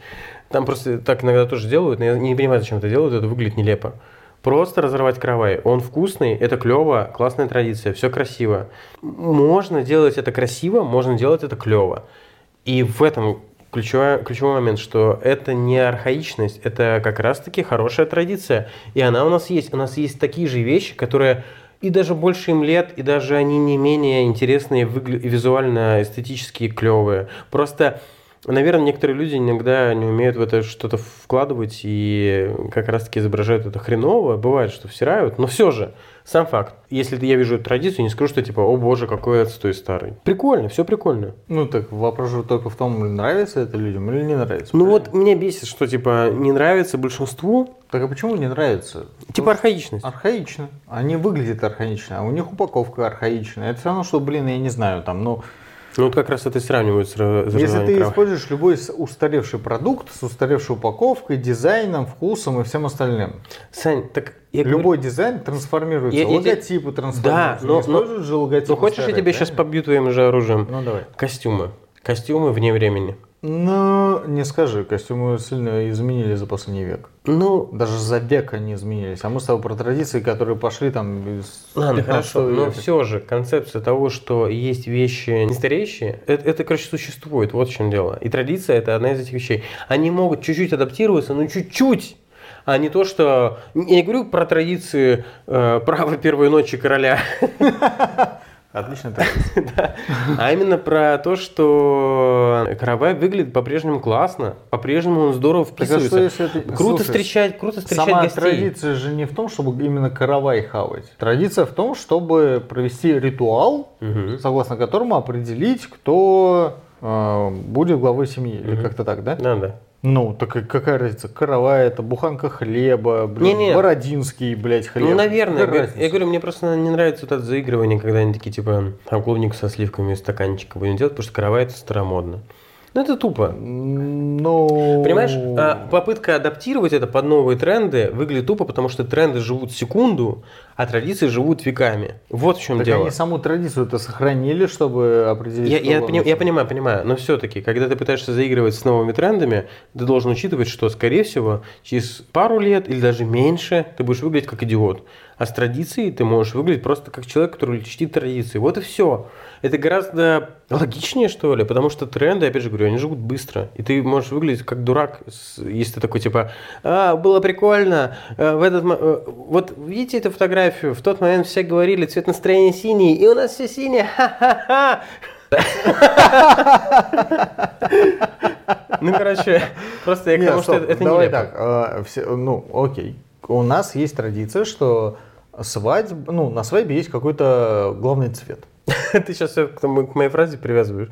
Там просто так иногда тоже делают, но я не понимаю, зачем это делают, это выглядит нелепо. Просто разорвать каравай. Он вкусный, это клево, классная традиция, все красиво. Можно делать это красиво, можно делать это клево. И в этом ключевой, ключевой момент, что это не архаичность, это как раз-таки хорошая традиция. И она у нас есть. У нас есть такие же вещи, которые и даже больше им лет, и даже они не менее интересные, визуально, эстетически клевые. Просто Наверное, некоторые люди иногда не умеют в это что-то вкладывать и как раз-таки изображают это хреново. Бывает, что всирают, но все же, сам факт. Если я вижу эту традицию, не скажу, что типа, о боже, какой отстой старый. Прикольно, все прикольно. Ну так вопрос же только в том, нравится это людям или не нравится. Ну правильно? вот меня бесит, что типа не нравится большинству, Так а почему не нравится? типа архаичность. Архаично. Они выглядят архаично, а у них упаковка архаичная. Это все равно, что, блин, я не знаю, там, ну, Ну вот как раз это сравнивают с если ты прав. используешь любой устаревший продукт с устаревшей упаковкой, дизайном, вкусом и всем остальным. Сань, так я говорю- Любой дизайн трансформируется, Я- я- логотипы трансформируются. но- Не но- используют же логотипы Ну хочешь, я старые, тебя сейчас правильно? побью твоим же оружием? Ну давай. Костюмы. Костюмы вне времени. Ну, не скажи, костюмы сильно изменили за последний век. Ну, Даже за век они изменились. А мы с тобой про традиции, которые пошли там из Ладно, 15 хорошо, но века. все же концепция того, что есть вещи не стареющие, это, это, короче, существует, вот в чем дело. И традиция – это одна из этих вещей. Они могут чуть-чуть адаптироваться, но чуть-чуть, а не то, что... Я не говорю про традиции э, права первой ночи короля, [LAUGHS] Традиция. [LAUGHS] да, а именно про то, что каравай выглядит по-прежнему классно, по-прежнему он здорово вписывается. Круто встречать, круто встречать Сама гостей. традиция же не в том, чтобы именно каравай хавать. Традиция в том, чтобы провести ритуал, согласно которому определить, кто э, будет главой семьи. Или как-то так, да? Да, да. Ну, так какая разница? Каравай, это буханка хлеба, блин, Не-не. бородинский, блядь, хлеб. Ну, наверное. Какая Я говорю- разница? Я говорю, мне просто не нравится вот это заигрывание, когда они такие, типа, там клубнику со сливками из стаканчика будем делать, потому что каравай это старомодно. Ну, это тупо. Ну... Понимаешь, а, попытка адаптировать это под новые тренды выглядит тупо, потому что тренды живут секунду, а традиции живут веками. Вот в чем Так дело. они саму традицию это сохранили, чтобы определить... Я, я, пони- я понимаю, понимаю, но все-таки, когда ты пытаешься заигрывать с новыми трендами, ты должен учитывать, что, скорее всего, через пару лет или даже меньше ты будешь выглядеть как идиот. А с традицией ты можешь выглядеть просто как человек, который чтит традиции. Вот и все. Это гораздо логичнее, что ли, потому что тренды, опять же говорю, они живут быстро. И ты можешь выглядеть как дурак, если ты такой типа, а, было прикольно, э, в этот, э, вот видите эту фотографию, в тот момент все говорили, цвет настроения синий, и у нас все синее, ха-ха-ха. Ну, короче, просто я к Не, тому, что это это давай так, э, ну, окей. У нас есть традиция, что свадьба, ну, на свадьбе есть какой-то главный цвет. [LAUGHS] Ты сейчас все к, моей фразе привязываешь.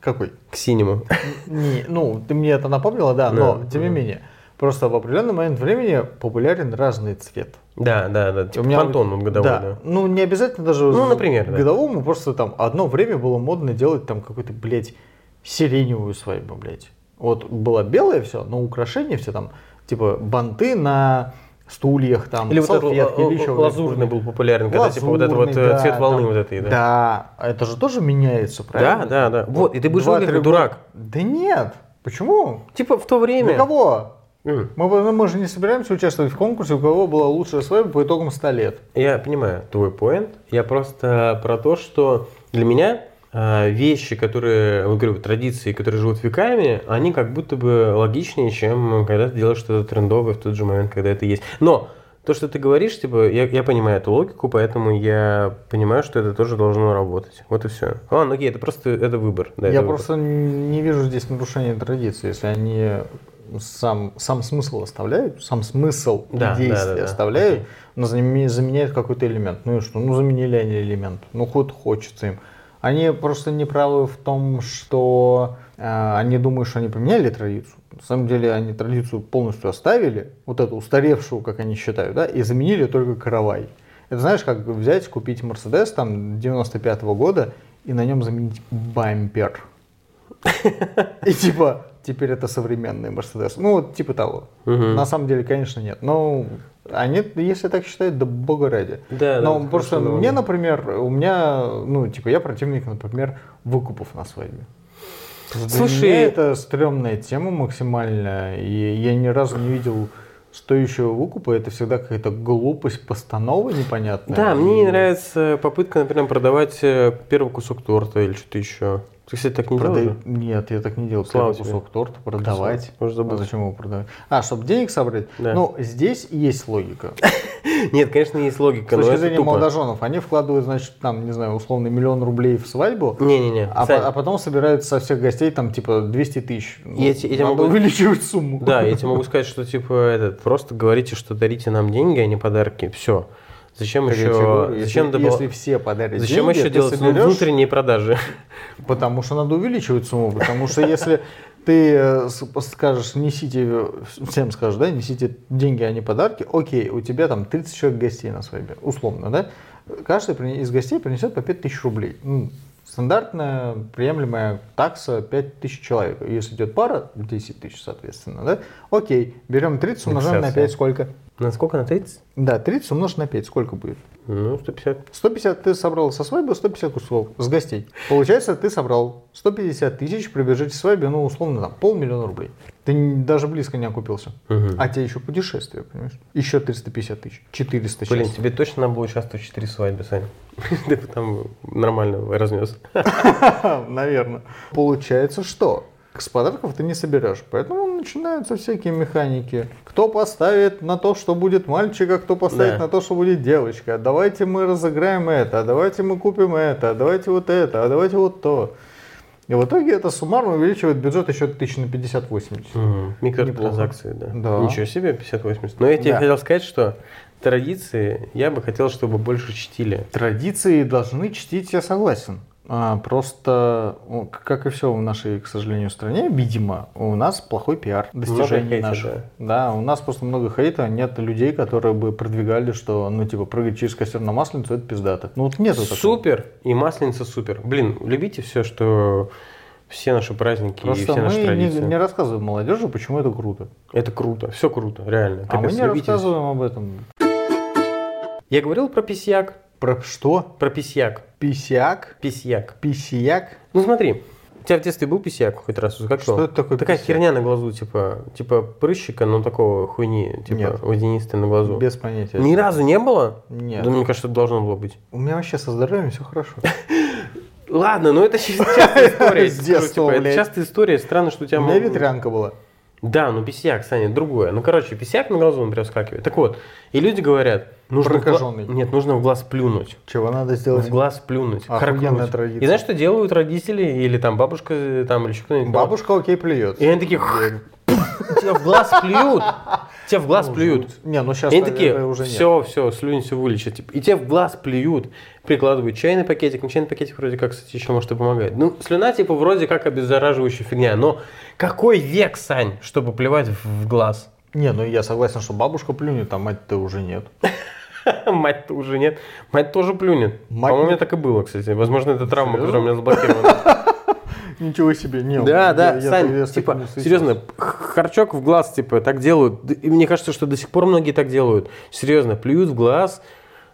Какой? К синему. [LAUGHS] Не, ну, ты мне это напомнила, да, но Да, тем не да. менее. Просто в определенный момент времени популярен разный цвет. Да, да, да. У Типа меня понтон он годовой, да. Ну, не обязательно даже Ну, например, да. годовому, просто там одно время было модно делать там какую-то, блядь, сиреневую свадьбу, блядь. Вот было белое все, но украшения все там, типа банты на стульях, там, Или вот этот салфетки, или еще л- лазурный был популярен, когда типа вот это вот э, да, цвет волны там. вот этой, да. Да, это же тоже меняется, правильно? Да, да, да. Вот, и ты будешь выглядеть как дурак. Да нет, почему? Типа в то время. Для кого? М. Мы, мы- мы же не собираемся участвовать в конкурсе, у кого была лучшая свадьба по итогам 100 лет. Я понимаю твой поинт. Я просто про то, что для меня вещи, которые, вот говорю, традиции, которые живут веками, они как будто бы логичнее, чем когда ты делаешь что-то трендовое в тот же момент, когда это есть. Но то, что ты говоришь, типа, я, я понимаю эту логику, поэтому я понимаю, что это тоже должно работать. Вот и все. Ладно, окей, это просто это выбор. Да, Я это выбор. просто не вижу здесь нарушения традиции, если они сам, сам смысл оставляют, сам смысл Да, да, действия да, да. оставляют, Окей. но заме- заменяют какой-то элемент. Ну и что? Ну заменили они элемент. Ну хоть хочется им. Они просто не правы в том, что э, они думают, что они поменяли традицию. На самом деле они традицию полностью оставили, вот эту устаревшую, как они считают, да, и заменили только каравай. Это знаешь, как взять, купить Мерседес там 95 года и на нем заменить бампер. И типа, теперь это современный Мерседес. Ну, вот типа того. На самом деле, конечно, нет. Но они, если так считают, да бога ради. Да, да, Но это просто хорошо, мне, да. например, у меня, ну, типа, я противник, например, выкупов на свадьбе. Для Слушай- меня это стрёмная тема максимально, и я ни разу не видел стоящего выкупа, это всегда какая-то глупость, постанова непонятная. Да, мне не нравится попытка, например, продавать э, первый кусок торта или что-то еще. Ты, кстати, так не продай- делал? Нет, я так не делал. Слава тебе. кусок торта продавать. Может, забыл. А зачем его продавать? А, чтобы денег собрать? Да. Ну, здесь есть логика. [LAUGHS] Нет, конечно, есть С логика, но точки зрения молодоженов, они вкладывают, значит, там, не знаю, условный миллион рублей в свадьбу, Не-не-не, а, а потом собирают со всех гостей там типа 200 тысяч. Ну, Я я тебе надо могу- увеличивать сумму. Да, я [LAUGHS] тебе могу сказать, что типа этот, просто говорите, что дарите нам деньги, а не подарки. Все. Зачем еще, говорю, если, зачем, добав- если все подарят зачем деньги, еще делать соберешь, внутренние продажи? Потому что надо увеличивать сумму, потому что если ты э, скажешь, несите, э, всем скажешь, да, несите деньги, а не подарки, окей, у тебя там 30 человек гостей на свадьбе, условно, да, каждый из гостей принесет по 5 тысяч рублей. Ну, Стандартная приемлемая такса 5000 человек. Если идет пара, 10 тысяч, соответственно, да? Окей, берем 30, умножаем на Индексация. 5, сколько? На сколько? На 30? Да, 30 умножить на 5, сколько будет? Ну, 150. 150 ты собрал со свадьбы, 150 услов с гостей. Получается, ты собрал 150 тысяч при бюджете свадьбы, ну, условно, там, полмиллиона рублей. Ты даже близко не окупился. Мгм. А тебе еще путешествие, понимаешь? Еще 350 тысяч. 400 Блин, сейчас. тебе точно надо было участвовать в 4 свадьбы, Саня. [LAUGHS] Ты бы там нормально разнес. [LAUGHS] Наверное. Получается, что? С подарков ты не соберешь. Поэтому начинаются всякие механики. Кто поставит на то, что будет мальчик, а кто поставит Да. на то, что будет девочка. Давайте мы разыграем это, давайте мы купим это, давайте вот это, а давайте вот то. И в итоге это суммарно увеличивает бюджет еще тысяч на 50-80. Мгм. Микротранзакции, да. Да. Ничего себе, 50-80. Но я тебе Да. хотел сказать, что традиции я бы хотел, чтобы больше чтили. Традиции должны чтить, я согласен. А, просто, как и все в нашей, к сожалению, стране, видимо, у нас плохой пиар достижений наших. Да. у нас просто много хейта, нет людей, которые бы продвигали, что, ну, типа, прыгать через костер на масленицу, это пиздато. Ну, вот нету такого. Супер и масленица супер. Блин, любите все, что все наши праздники и Просто все мы наши не, традиции. не рассказываем молодежи, почему это круто. Это круто, все круто, реально. а мы Капец, не рассказываем об этом. Я говорил про письяк. Про что? Про письяк. Писяк? Письяк. Писяк? Ну смотри, у тебя в детстве был письяк хоть раз? Как Что это такое Такая писяк? херня на глазу, типа, типа прыщика, но такого хуйни, типа Нет. водянистой на глазу. Без понятия. Ни разу не было? Нет. Да мне кажется, это должно было быть. У меня вообще со здоровьем все хорошо. [LAUGHS] Ладно, но это частая [LAUGHS] история. детства, типа, Это частая история. Странно, что у тебя... У меня ветрянка была. Да, ну писяк, Саня, другое. Ну, короче, писяк на глазу, например, скакивает. Так вот, и люди говорят, нужно... в гла-. Нет, нужно в глаз плюнуть. Чего надо сделать? В глаз плюнуть. Охуенная традиция. И знаешь, что делают родители или там бабушка там или еще кто-нибудь? Бабушка окей плюет. И они такие, тебя в глаз плюют. [LAUGHS] Тебя в глаз плюют. Не, ну сейчас И они такие, уже нет. все, все, слюнь все вылечат. Типа, И тебе в глаз плюют, прикладывают чайный пакетик. Ну, чайный пакетик вроде как, кстати, еще может и помогает. Ну, слюна, типа, вроде как обеззараживающая фигня. Но какой век, Сань, чтобы плевать в глаз? Не, ну я согласен, что бабушка плюнет, а мать-то уже нет. [LAUGHS] Мать-то уже нет. Мать тоже плюнет. По-моему, у меня так и было, кстати. Возможно, это травма, которая у меня заблокирована. [LAUGHS] Ничего себе, не. Да, я- да, я- Сань, типа, серьезно, харчок в глаз, типа, так делают. И мне кажется, что до сих пор многие так делают. Серьезно, плюют в глаз,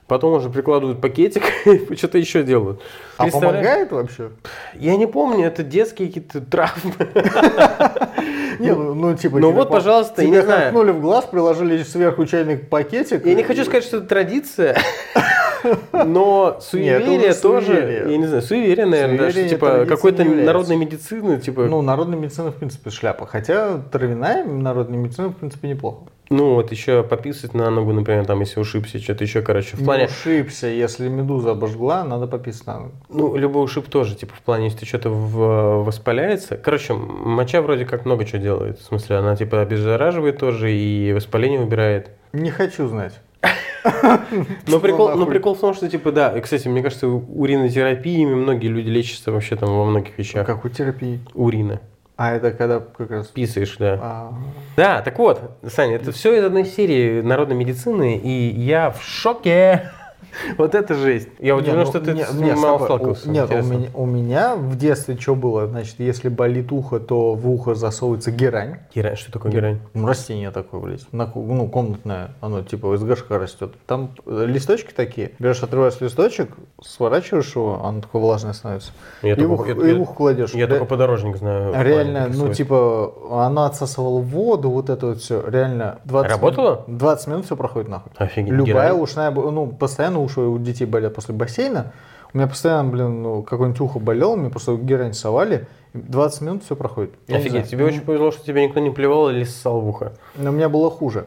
потом уже прикладывают пакетик, [LAUGHS] и что-то еще делают. А помогает вообще? Я не помню, это детские какие-то травмы. [LAUGHS] Не, ну, ну, типа. ну вот, по- пожалуйста, я не знаю. в глаз, приложили сверху чайный пакетик. Я не хочу сказать, что это традиция, [LAUGHS] но суеверие уже тоже, суеверие. я не знаю, суеверие, наверное, Суеверие типа традицией какой-то народной медицины, типа, Ну, народная медицина, в принципе, шляпа. Хотя травяная народная медицина, в принципе, неплохо. ну вот еще пописать на ногу, например, там, если ушибся, что-то еще, короче, в плане, Не ушибся, если медуза обожгла, надо пописать на ногу. Ну, любой ушиб тоже, типа, в плане, если что-то в- воспаляется. Короче, моча вроде как много чего делает. В смысле, она, типа, обеззараживает тоже и воспаление убирает. Не хочу знать. [LAUGHS] [LAUGHS] Но прикол, нахуй? но прикол в том, что, типа, да, и, кстати, мне кажется, уринотерапиями многие люди лечатся вообще там во многих вещах. Какой терапии? Урина. А это когда как раз... Писаешь, да. А, Да, так вот, Саня, это все из одной серии народной медицины, и я в шоке. [LAUGHS] Вот это жесть. Я удивлен, ну, что ты мало сталкивался. Нет, у меня, в детстве что было? Значит, если болит ухо, то в ухо засовывается герань. Герань, что такое герань? Ну, растение такое, блядь. Ну, комнатное. Оно типа из горшка растет. Там э, листочки такие. Берешь, отрываешь листочек, сворачиваешь его, оно такое влажное становится. Я и, только- в ух- я- и я- в ухо кладешь. Я Ре- только подорожник знаю. Реально, ну, типа, оно отсасывало воду, вот это вот все. Реально, 20 Работало? Минут, 20 минут все проходит нахуй. Офигеть. Любая герань. ушная, ну, постоянно уши у детей болят после бассейна. У меня постоянно, блин, ну, какое-нибудь ухо болело, мне просто герань совали. и 20 минут все проходит. Я Офигеть, тебе очень повезло, что тебя никто не плевал или ссал в ухо. Но у меня было хуже.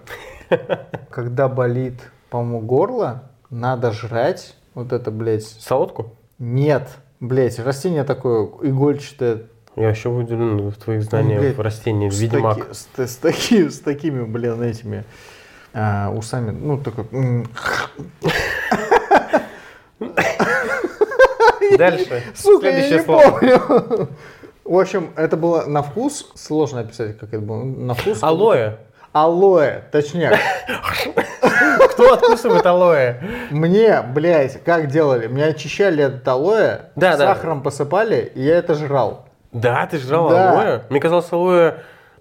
[LAUGHS] Когда болит, по-моему, горло, надо жрать вот это, блядь. Солодку? Нет, блядь, растение такое игольчатое. Я еще удивлен в твоих знаниях Блядь, в растении. Ведьмак. таки- с, с таки- с такими, блин, этими а, усами. Ну, такой... Дальше. Сука, я Следующее не слово. помню. В общем, это было на вкус. Сложно описать, как это было. На вкус. Алоэ. Алоэ, точнее. Кто откусывает алоэ? Мне, блядь, как делали? Мне очищали этот алоэ, Да, да. сахаром посыпали, и я это жрал. Да, ты жрал Да. алоэ? Мне казалось, алоэ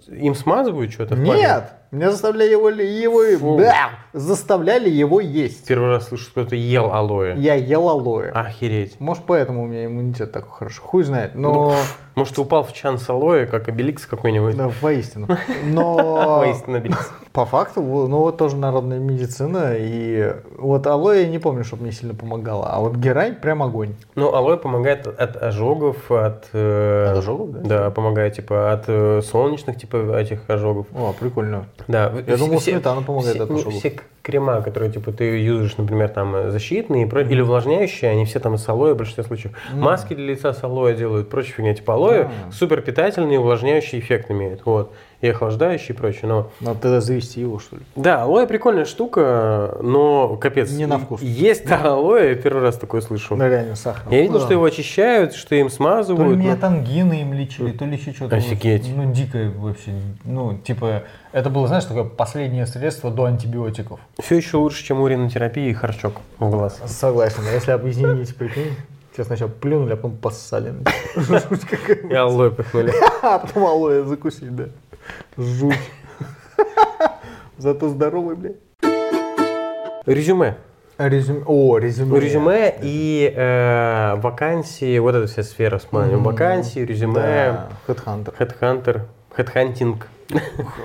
им смазывают что-то. Нет, меня заставляли его, его да, заставляли его есть. Первый раз слышу, что кто-то ел алоэ. Я ел алоэ. Охереть. Может, поэтому у меня иммунитет такой хороший. Хуй знает. Но Может, ты упал в чан с алоэ, как обеликс какой-нибудь? да, воистину. Но [LAUGHS] Воистину обеликс. по факту, ну вот тоже народная медицина. И вот алоэ я не помню, чтобы мне сильно помогало. А вот герань прям огонь. Ну, алоэ помогает от ожогов, от... э, От ожогов, да? Да, помогает, типа, от э, солнечных, типа, этих ожогов. О, прикольно. Да. Я думал, сметана помогает все, от все крема, которые, типа, ты юзаешь, например, там, э, защитные про- или увлажняющие, они все там с алоэ в большинстве случаев. Маски для лица с алоэ делают, прочая фигня. Типа, алоэ А. супер питательный, увлажняющий эффект имеет. Вот. И охлаждающий и прочее. Но Надо тогда завести его, что ли. Да, алоэ прикольная штука, но капец. Не на вкус. Есть да, алоэ, я первый раз такое слышу. Да, реально, сахар. Я видел, Да. что его очищают, что им То ли смазывают. но- там гены им лечили, то ли еще что-то. Офигеть. Ну, дикое вообще. Ну, типа, это было, знаешь, такое последнее средство до антибиотиков. Все еще лучше, чем уринотерапия и харчок в глаз. Согласен. А Если объединить, прикинь, тебе сначала плюнули, а потом поссали. [LAUGHS] И алоэ пихнули. [LAUGHS] А потом алоэ закусить, да. Жуть. [LAUGHS] Зато здоровый, блядь. Резюме. Резюме. О, резюме. Резюме и э, вакансии, вот эта вся сфера с моим. Вакансии, резюме, Да, Headhunter. хедхантер, хедхантинг.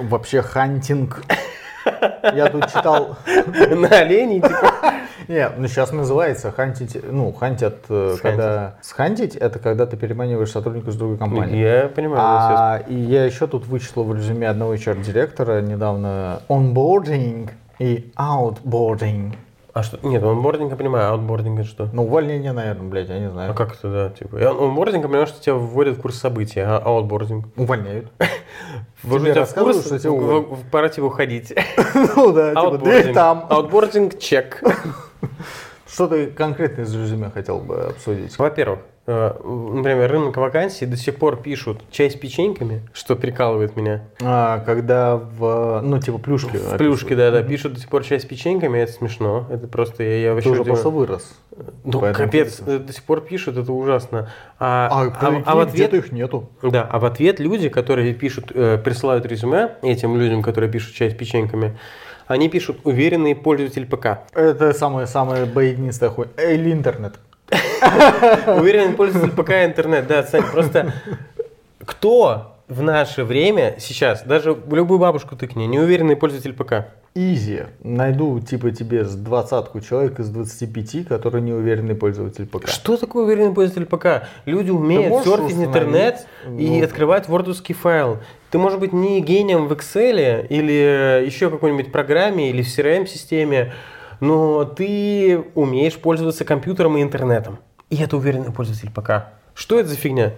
Вообще хантинг. Я тут читал... [LAUGHS] На оленей, типа. Нет, ну сейчас называется хантить, ну, хантят, э, Схантить. когда... Схантить, это когда ты переманиваешь сотрудника с другой компании. Я понимаю. А, и я еще тут вычислил в резюме одного HR-директора недавно onboarding и outboarding. А что? Нет, онбординг я понимаю, а outboarding это что? Ну, увольнение, наверное, блядь, я не знаю. А как это, да, типа? Я онбординг, я понимаю, что тебя вводят в курс событий, а outboarding? Увольняют. [LAUGHS] Ввожу Тебе в курс, что тебя уволят. пора тебе уходить. [LAUGHS] Ну да, типа, дверь там. Outboarding, check. [LAUGHS] Что ты конкретно из резюме хотел бы обсудить? Во-первых, например, рынок вакансий до сих пор пишут чай с печеньками, что прикалывает меня. А, когда в, ну, типа, плюшки. В плюшке, да, да, пишут до сих пор чай с печеньками, это смешно. Это просто я, я Ты вообще... уже удивлен. просто вырос. Ну, Поэтому капец, это- э, до сих пор пишут, это ужасно. А, А, а- а в ответ где-то их нету. Да, а в ответ люди, которые пишут, э, присылают резюме этим людям, которые пишут чай с печеньками, они пишут уверенный пользователь ПК. Это самое-самое боединистое хуй. Или интернет. [LAUGHS] Уверенный пользователь ПК и интернет, да, Сань, просто кто в наше время сейчас, даже любую бабушку тыкни, неуверенный пользователь ПК? Изи. Найду, типа, тебе с двадцатку человек из 25, который неуверенный пользователь ПК. Что такое уверенный пользователь ПК? Люди умеют можешь серфить интернет и ну. открывать вордовский файл. Ты, может быть, не гением в Excel или еще какой-нибудь программе или в CRM-системе, но ты умеешь пользоваться компьютером и интернетом. И это уверенный пользователь ПК. Что это за фигня?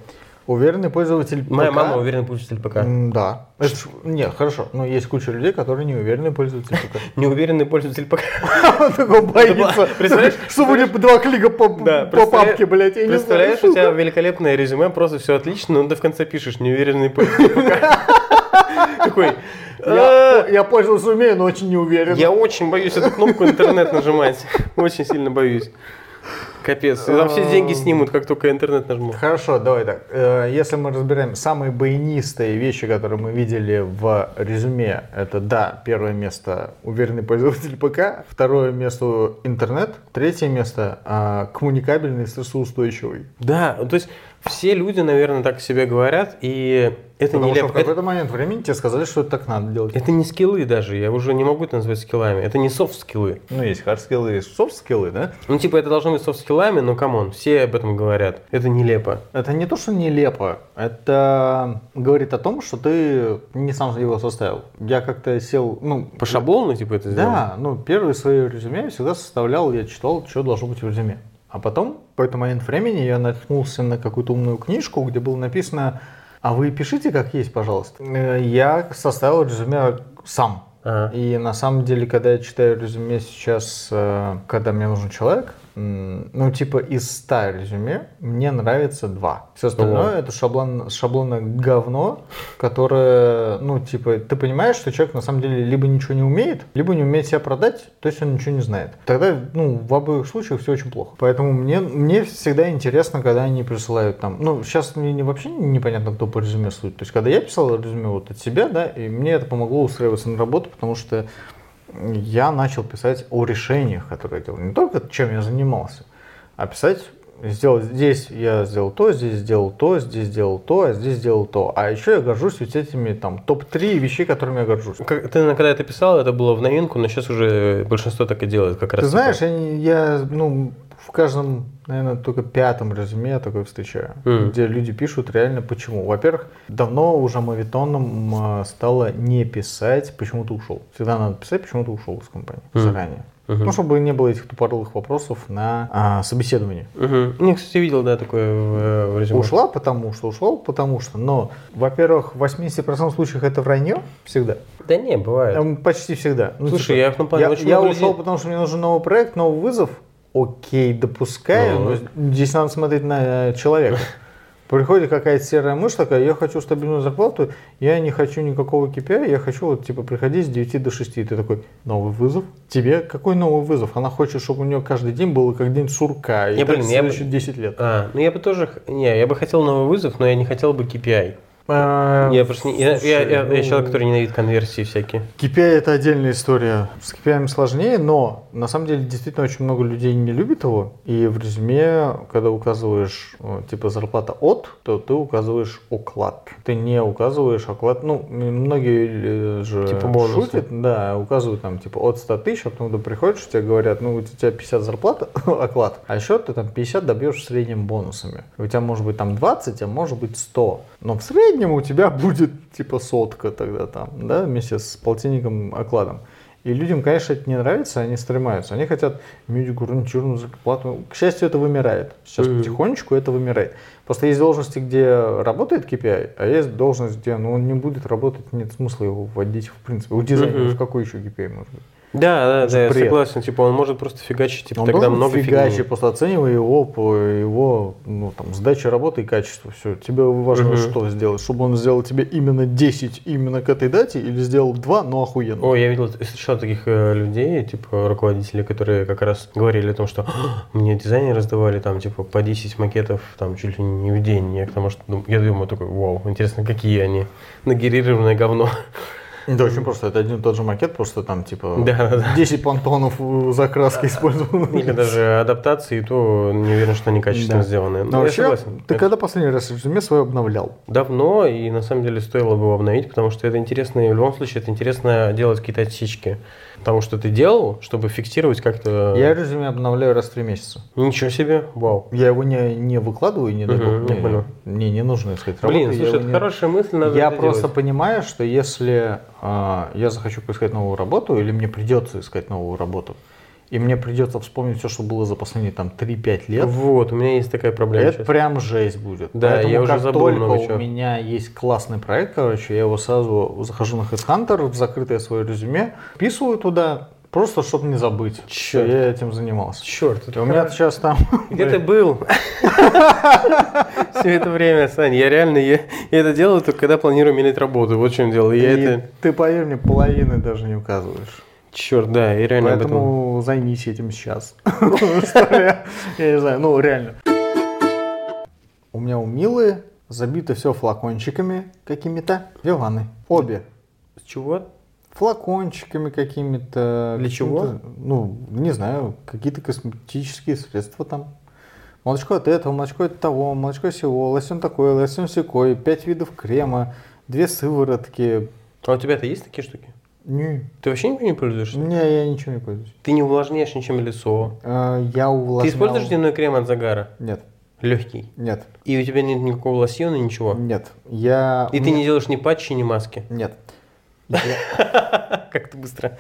Уверенный пользователь Моя ПК? мама уверенный пользователь ПК. Да. Это нет, хорошо. Но есть куча людей, которые не уверенные пользователи ПК. [LAUGHS] Неуверенный пользователь ПК. [LAUGHS] Он такой боится. Представляешь? [LAUGHS] Что будет два клика по папке, блядь. Представляешь, у тебя великолепное резюме, просто все отлично, но ты в конце пишешь неуверенный пользователь ПК. Такой, Я я пользоваться умею, но очень не уверен. Я очень боюсь эту кнопку интернет нажимать. [LAUGHS] Очень сильно боюсь. Капец. Там все деньги снимут, как только интернет нажму. Хорошо, давай так. Э, Если мы разбираем самые баянистые вещи, которые мы видели в резюме, это да, первое место уверенный пользователь ПК, второе место интернет, третье место а, коммуникабельный, стрессоустойчивый. Да, то есть все люди, наверное, так себе говорят, и это Потому не что в. Это, какой-то момент времени тебе сказали, что это так надо делать. это не скиллы даже, я уже не могу это назвать скиллами. Это не софт-скиллы. Ну, есть хардскиллы и софт-скиллы, да? Ну, типа, это должно быть софт-скиллами, но come on, все об этом говорят. Это нелепо. Это не то, что нелепо, это говорит о том, что ты не сам его составил. Я как-то сел, ну, По шаблону, типа, это сделано? Да, ну первые свои резюме я всегда составлял, я читал, что должно быть в резюме. А потом, в какой-то момент времени, я наткнулся на какую-то умную книжку, где было написано, а вы пишите как есть, пожалуйста. Э, Я составил резюме сам. Ага. И на самом деле, когда я читаю резюме сейчас, э, когда мне нужен человек, ну, типа, из 100 резюме мне нравится два. Все остальное Ого. это шаблон, шаблонное говно, которое, ну, типа, ты понимаешь, что человек на самом деле либо ничего не умеет, либо не умеет себя продать, то есть он ничего не знает. Тогда, ну, в обоих случаях все очень плохо. Поэтому мне, мне всегда интересно, когда они присылают там, ну, сейчас мне не- вообще непонятно, кто по резюме судит. То есть, когда я писал резюме вот от себя, да, и мне это помогло устраиваться на работу, потому что я начал писать о решениях, которые я делал. Не только чем я занимался, а писать, сделать здесь я сделал то, здесь сделал то, здесь сделал то, а здесь сделал то. А еще я горжусь вот этими там топ-3 вещей, которыми я горжусь. Как- Ты, когда это писал, это было в новинку, но сейчас уже большинство так и делает, как раз. Ты знаешь, типа. я, я, ну, в каждом, наверное, только пятом резюме я такое встречаю, Мгм. где люди пишут реально почему. Во-первых, давно уже мовитоном стало не писать, почему ты ушел. Всегда надо писать, почему ты ушел из компании Мгм. заранее. Мгм. Ну, чтобы не было этих тупорылых вопросов на а, собеседовании. Мгм. Ну, я, кстати, видел, да, такое в, в резюме. Ушла потому что, ушел потому что. Но, во-первых, в 80% случаев это вранье всегда. Да не, бывает. Почти всегда. Ну, Слушай, типа, я в том плане я, очень я ушел, людей- потому что мне нужен новый проект, новый вызов. Окей, допускаю, Ну. но здесь надо смотреть на э, человека. Приходит какая-то серая мышь такая, я хочу стабильную зарплату, я не хочу никакого KPI, я хочу вот типа приходить с 9 до 6. И ты такой, новый вызов? Тебе какой новый вызов? Она хочет, чтобы у нее каждый день был как день сурка. И Не, так блин, я бы- следующие 10 лет. А, ну я бы тоже, не, я бы хотел новый вызов, но я не хотел бы KPI. А, Я просто не, я, я- я- слушай, я человек, ну, который ненавидит конверсии всякие. KPI это отдельная история. С KPI сложнее, но на самом деле действительно очень много людей не любит его. И в резюме, когда указываешь э, типа зарплата от, то ты указываешь оклад. Ты не указываешь оклад. Ну, многие э, же Типа бонусы. шутят, да, указывают там типа от 100 тысяч, а потом ты приходишь, тебе говорят, ну у тебя 50 зарплата, [LAUGHS] оклад, а еще ты там 50 добьешь в среднем бонусами. У тебя может быть там 20, а может быть 100. Но в среднем у тебя будет типа сотка тогда там, да, вместе с полтинником окладом. И людям, конечно, это не нравится, они стремаются. Они хотят иметь гарантированную зарплату. К счастью, это вымирает. Сейчас Мгм. потихонечку это вымирает. Просто есть должности, где работает KPI, а есть должность, где ну, он не будет работать, нет смысла его вводить в принципе. У дизайнеров Мгм. какой еще KPI может быть? Да, да, да, я бред. согласен. Типа он может просто фигачить, типа Он тогда много фигачить, фигни. просто оценивая его по его ну, там, сдаче работы и качеству. Все. Тебе важно Мгм. что сделать, чтобы он сделал тебе именно 10 именно к этой дате или сделал 2, но охуенно. О, я видел, встречал таких э, людей, типа руководителей, которые как раз говорили о том, что «А, мне дизайнеры раздавали там типа по 10 макетов там чуть ли не в день. Я потому что ну, я думаю такой, вау, интересно, какие они нагерированное говно. Да, очень просто. Это один и тот же макет, просто там типа Да, да, да. 10 понтонов закраски использованы. Или даже адаптации, то не уверен, что они качественно Да. сделаны. Но Ну, я вообще, согласен. ты Это когда последний раз резюме свое обновлял? Давно, и на самом деле стоило бы его обновить, потому что это интересно, и в любом случае это интересно делать какие-то отсечки. Потому что ты делал, чтобы фиксировать как-то... Я резюме обновляю раз в 3 месяца. Ничего себе, вау. Я его не, не выкладываю, не, Мгм, бог, я мне, не нужно искать Блин, работу, я слушай, это не- хорошая мысль, надо Я просто делать. понимаю, что если а, я захочу поискать новую работу, или мне придется искать новую работу, и мне придется вспомнить все, что было за последние там 3-5 лет, Вот, у меня есть такая проблема это сейчас. прям жесть будет. Да, Поэтому я уже как забыл только много у чего. меня есть классный проект, короче, я его сразу захожу на HeadHunter, в закрытое свое резюме, вписываю туда, просто чтобы не забыть, что Чёрт. я этим занимался. Черт, И у меня сейчас там... Где ты [LAUGHS] был? [LAUGHS] Все это время, Сань, я реально, я, я это делаю только когда планирую менять работу, вот в чем дело. Я И это, Ты, поверь мне, половины даже не указываешь. Черт, да, я реально об этом... Поэтому займись этим сейчас. [LAUGHS] Я не знаю, ну реально. У меня у Милы забито все флакончиками какими-то. Две ванны. Обе. С чего? Флакончиками какими-то. Для чего? Ну, не знаю, какие-то косметические средства там. Молочко от этого, молочко от того, молочко сего, лосьон такой, лосьон секой, пять видов крема, две сыворотки. А у тебя-то есть такие штуки? Не, Ты вообще ничего не пользуешься? не, я ничего не пользуюсь. Ты не увлажняешь ничем лицо. Э, Я увлажнял... Ты используешь дневной крем от загара? Нет, Легкий. нет, И у тебя нет никакого лосьона, ничего? нет. Я... И ты не делаешь ни патчи, ни маски? Нет. [LAUGHS] Как ты быстро.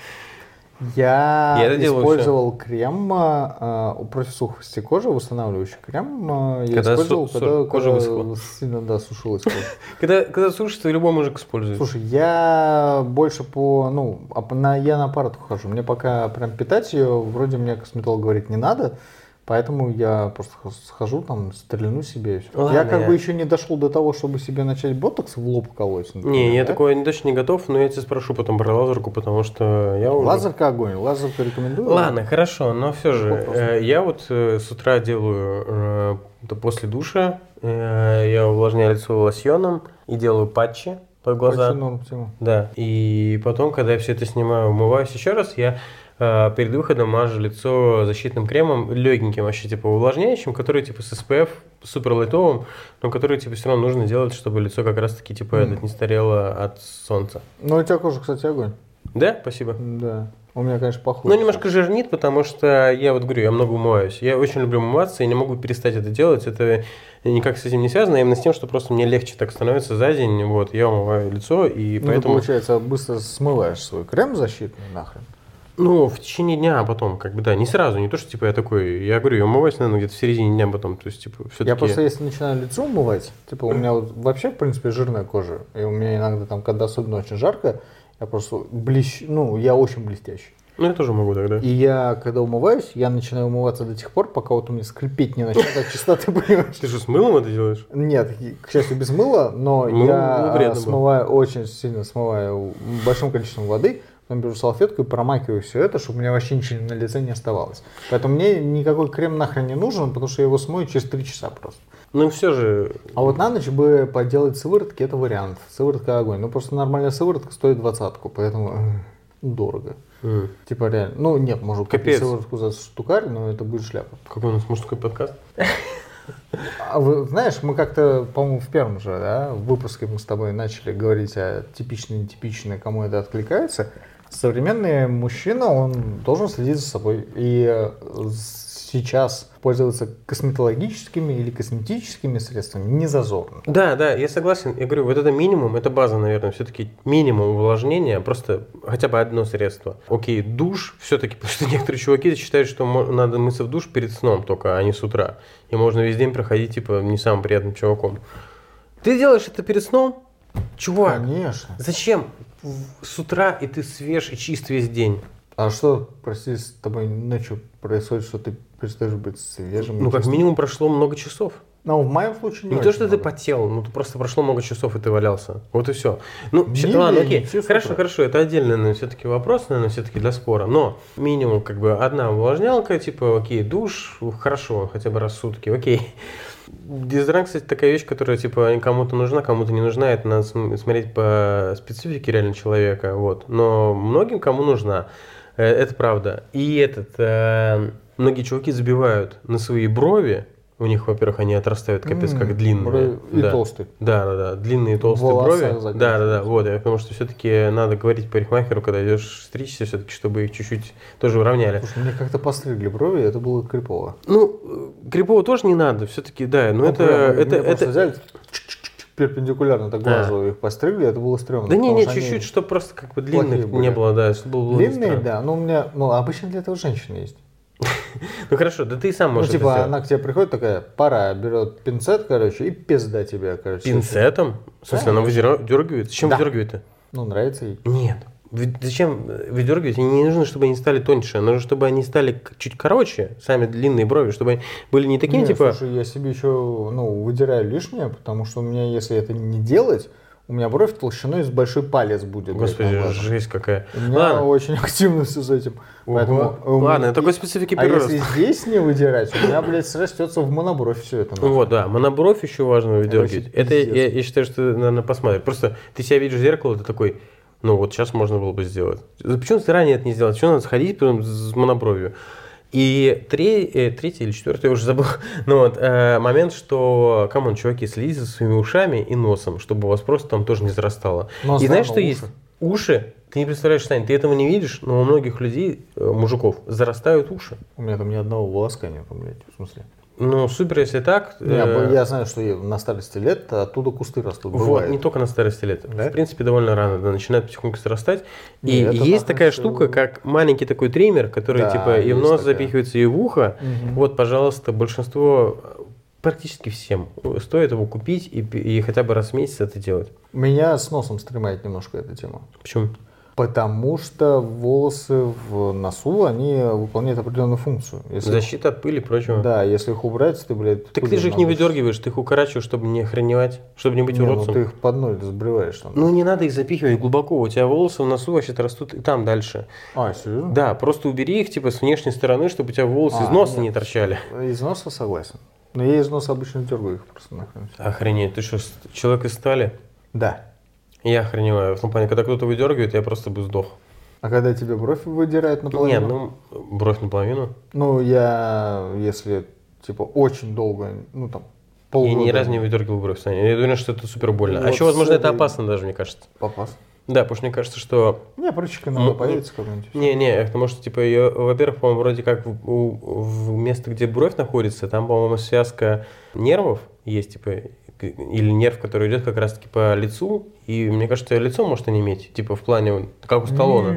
Я Я это делаю использовал крем а, против сухости кожи, восстанавливающий крем. а, Я Когда использовал, су- когда, кожа высохла. сильно, да, сушилась кожа. [LAUGHS] Когда, когда сушится, любой мужик использует. Слушай, я больше по, ну, а на, я на аппарат хожу. Мне пока прям питать ее, вроде мне косметолог говорит, не надо, Поэтому я просто схожу там, стрельну себе и все. Ладно, я как я- бы еще не дошел до того, чтобы себе начать ботокс в лоб колоть. например, Не, я да? такое не- точно не готов, но я тебя спрошу потом про лазерку, потому что я уже... Лазерка огонь. Лазерку рекомендую. Ладно, хорошо, но все же, Вопрос. э, я вот э, с утра делаю э, это после душа, я увлажняю лицо лосьоном и делаю патчи под глаза. Почти норм. Да, и потом, когда я все это снимаю, умываюсь еще раз, я перед выходом мажу лицо защитным кремом, легеньким вообще, типа увлажняющим, который типа с SPF, супер лайтовым, но который типа все равно нужно делать, чтобы лицо как раз таки типа Мгм. этот не старело от солнца. Ну, у тебя кожа, кстати, огонь. Да, спасибо. Да. У меня, конечно, похуже. Ну, немножко жирнит, потому что я вот говорю, я много умываюсь. Я очень люблю умываться и не могу перестать это делать. Это никак с этим не связано, а именно с тем, что просто мне легче так становится за день. Вот, я умываю лицо, и Ну, ты, поэтому... получается, быстро смываешь свой крем защитный нахрен. Ну, в течение дня, а потом, как бы, да, не сразу, не то, что, типа, я такой, я говорю, я умываюсь, наверное, где-то в середине дня потом, то есть, типа, все-таки... Я просто, если начинаю лицо умывать, типа, у меня вот вообще, в принципе, жирная кожа. И у меня иногда там, когда особенно очень жарко, я просто блещ... ну, я очень блестящий. Ну, я тоже могу тогда. И я, когда умываюсь, я начинаю умываться до тех пор, пока вот у меня скрипеть не начнет от чистоты, [LAUGHS] понимаешь? Ты же с мылом это делаешь? Нет, к счастью, без мыла, но Ну, я было. смываю, очень сильно смываю большим количеством воды, потом беру салфетку и промакиваю все это, чтобы у меня вообще ничего на лице не оставалось. Поэтому мне никакой крем нахрен не нужен, потому что я его смою через 3 часа просто. Ну, все же... А вот на ночь бы поделать сыворотки, это вариант. Сыворотка огонь. Ну, просто нормальная сыворотка стоит двадцатку, поэтому э, дорого. м, Типа реально. Ну, нет, может купить сыворотку за штукарь, но это будет шляпа. Какой у нас мужской подкаст? А вы знаешь, мы как-то, по-моему, в первом же да, выпуске мы с тобой начали говорить о типичное, нетипичное, кому это откликается. Современный мужчина, он должен следить за собой. И э, сейчас пользоваться косметологическими или косметическими средствами не зазорно. Да, да, я согласен. Я говорю, вот это минимум, это база, наверное, все-таки минимум увлажнения, просто хотя бы одно средство. Окей, душ все-таки, [LAUGHS] потому что некоторые чуваки считают, что надо мыться в душ перед сном только, а не с утра. И можно весь день проходить, типа, не самым приятным чуваком. Ты делаешь это перед сном? Чувак, Конечно. зачем? С утра и ты свеж и чист весь день. А что, прости, с тобой ночью происходит, что ты перестаешь быть свежим? Ну, как чистым? минимум прошло много часов. Ну, в моем случае не Не то, что ты много. потел, ну ты просто прошло много часов, и ты валялся. Вот и все. Ну, Не, не, ладно, окей. все Хорошо, утра. хорошо, это отдельный, наверное, все-таки вопрос, наверное, все-таки для спора. Но минимум, как бы, одна увлажнялка, типа, окей, душ, хорошо, хотя бы раз в сутки, окей. Дезодорант, кстати, такая вещь, которая, типа, кому-то нужна, кому-то не нужна. Это надо см- смотреть по специфике реально человека, вот. Но многим кому нужна. Э, Это правда. И этот, э, многие чуваки забивают на свои брови, у них, во-первых, они отрастают капец как длинные. и да. толстые. Да, да, да, длинные толстые волосах брови. Да, да, да, вот, я потому что все-таки надо говорить парикмахеру, когда идешь стричься, все-таки, чтобы их чуть-чуть тоже уравняли. Слушай, мне как-то постригли брови, это было крипово. Ну, крипово тоже не надо, все-таки, да, но Ну, это, прям, это, просто это, взяли, перпендикулярно так глазу их постригли, это было стрёмно. да не, не, что они чуть-чуть, чтобы просто как бы длинных не было, да, чтобы было Длинные, да, но у меня, ну, обычно для этого женщины есть. [LAUGHS] Ну хорошо, да ты и сам Ну, можешь это типа, она к тебе приходит такая, пора, берет пинцет, короче, и пизда тебе, короче. Пинцетом? В смысле, она выдергивает? Зачем выдергивает-то? Ну, нравится ей. Нет. Зачем э, выдергивать? Не нужно, чтобы они стали тоньше. Нужно, чтобы они стали чуть короче, сами длинные брови, чтобы они были не такие, Не, типа... слушай, я себе еще, ну, выдираю лишнее, потому что у меня, если это не делать, у меня бровь толщиной с большой палец будет. Господи, жесть какая. У меня Ладно, очень [LAUGHS] активно все с этим. Поэтому, Ого. у меня- Ладно, такой специфики А прирост. если здесь не выдирать, у меня, блядь, срастется в монобровь все это. Нахуй. вот, да, монобровь еще важно выдергивать. вообще Это, я, я считаю, что надо посмотреть. Просто ты себя видишь в зеркало, ты такой, ну вот сейчас можно было бы сделать. Почему ты ранее это не сделал? Почему надо сходить потом с монобровью? И тре- э, третий или четвертый, я уже забыл, [LAUGHS] ну вот, э, момент, что, come on, чуваки, следите за своими ушами и носом, чтобы у вас просто там тоже не зарастало. Нос, и знаешь, что уши. есть? Уши, ты не представляешь, Сань, ты этого не видишь, но у многих людей, э, мужиков, зарастают уши. У меня там ни одного волоска нету, блядь, в смысле. Ну, супер, если так. Я, э, я знаю, что на старости лет оттуда кусты растут. Вот, бывает. не только на старости лет. Да? В принципе, довольно рано да, начинает потихоньку срастать. И это есть такая всё- штука, как маленький такой триммер, который Да, типа и в нос такая. запихивается, и в ухо. Мгм. Вот, пожалуйста, большинство, практически всем, стоит его купить и, и хотя бы раз в месяц это делать. Меня с носом стремает немножко эта тема. Почему? Потому что волосы в носу, они выполняют определенную функцию. Если Защита от пыли и прочего. Да, если их убрать, ты, блядь... Так ты же их не выдергиваешь, ты их укорачиваешь, чтобы не охреневать, чтобы не быть Не, ну уродцем. ты их под ноль сбриваешь там. Ну не надо их запихивать глубоко, у тебя волосы в носу вообще-то растут и там дальше. А, серьезно? Да, просто убери их типа с внешней стороны, чтобы у тебя волосы А, из носа нет. не торчали. Из носа согласен. Но я из носа обычно дергаю их просто нахрен. Охренеть, ты что, человек из стали? Да. Я охреневаю. В том плане, когда кто-то выдергивает, я просто бы сдох. А когда тебе бровь выдирают Нет, наполовину? ну, бровь наполовину. Ну, я, если, типа, очень долго, ну, там, Я полгода... ни разу не выдергивал бровь, Саня. Я уверен, что это супер больно. а Вот еще, возможно, это опасно даже, мне кажется. Попас. Да, потому что мне кажется, что... Не, прыщик иногда Ну, появится как-нибудь. Не-не, потому что, типа, ее, во-первых, по-моему, вроде как в, в место, где бровь находится, там, по-моему, связка нервов есть, типа, или нерв, который идет как раз-таки по лицу, и мне кажется, лицо может иметь, типа, в плане, как у Сталлоне.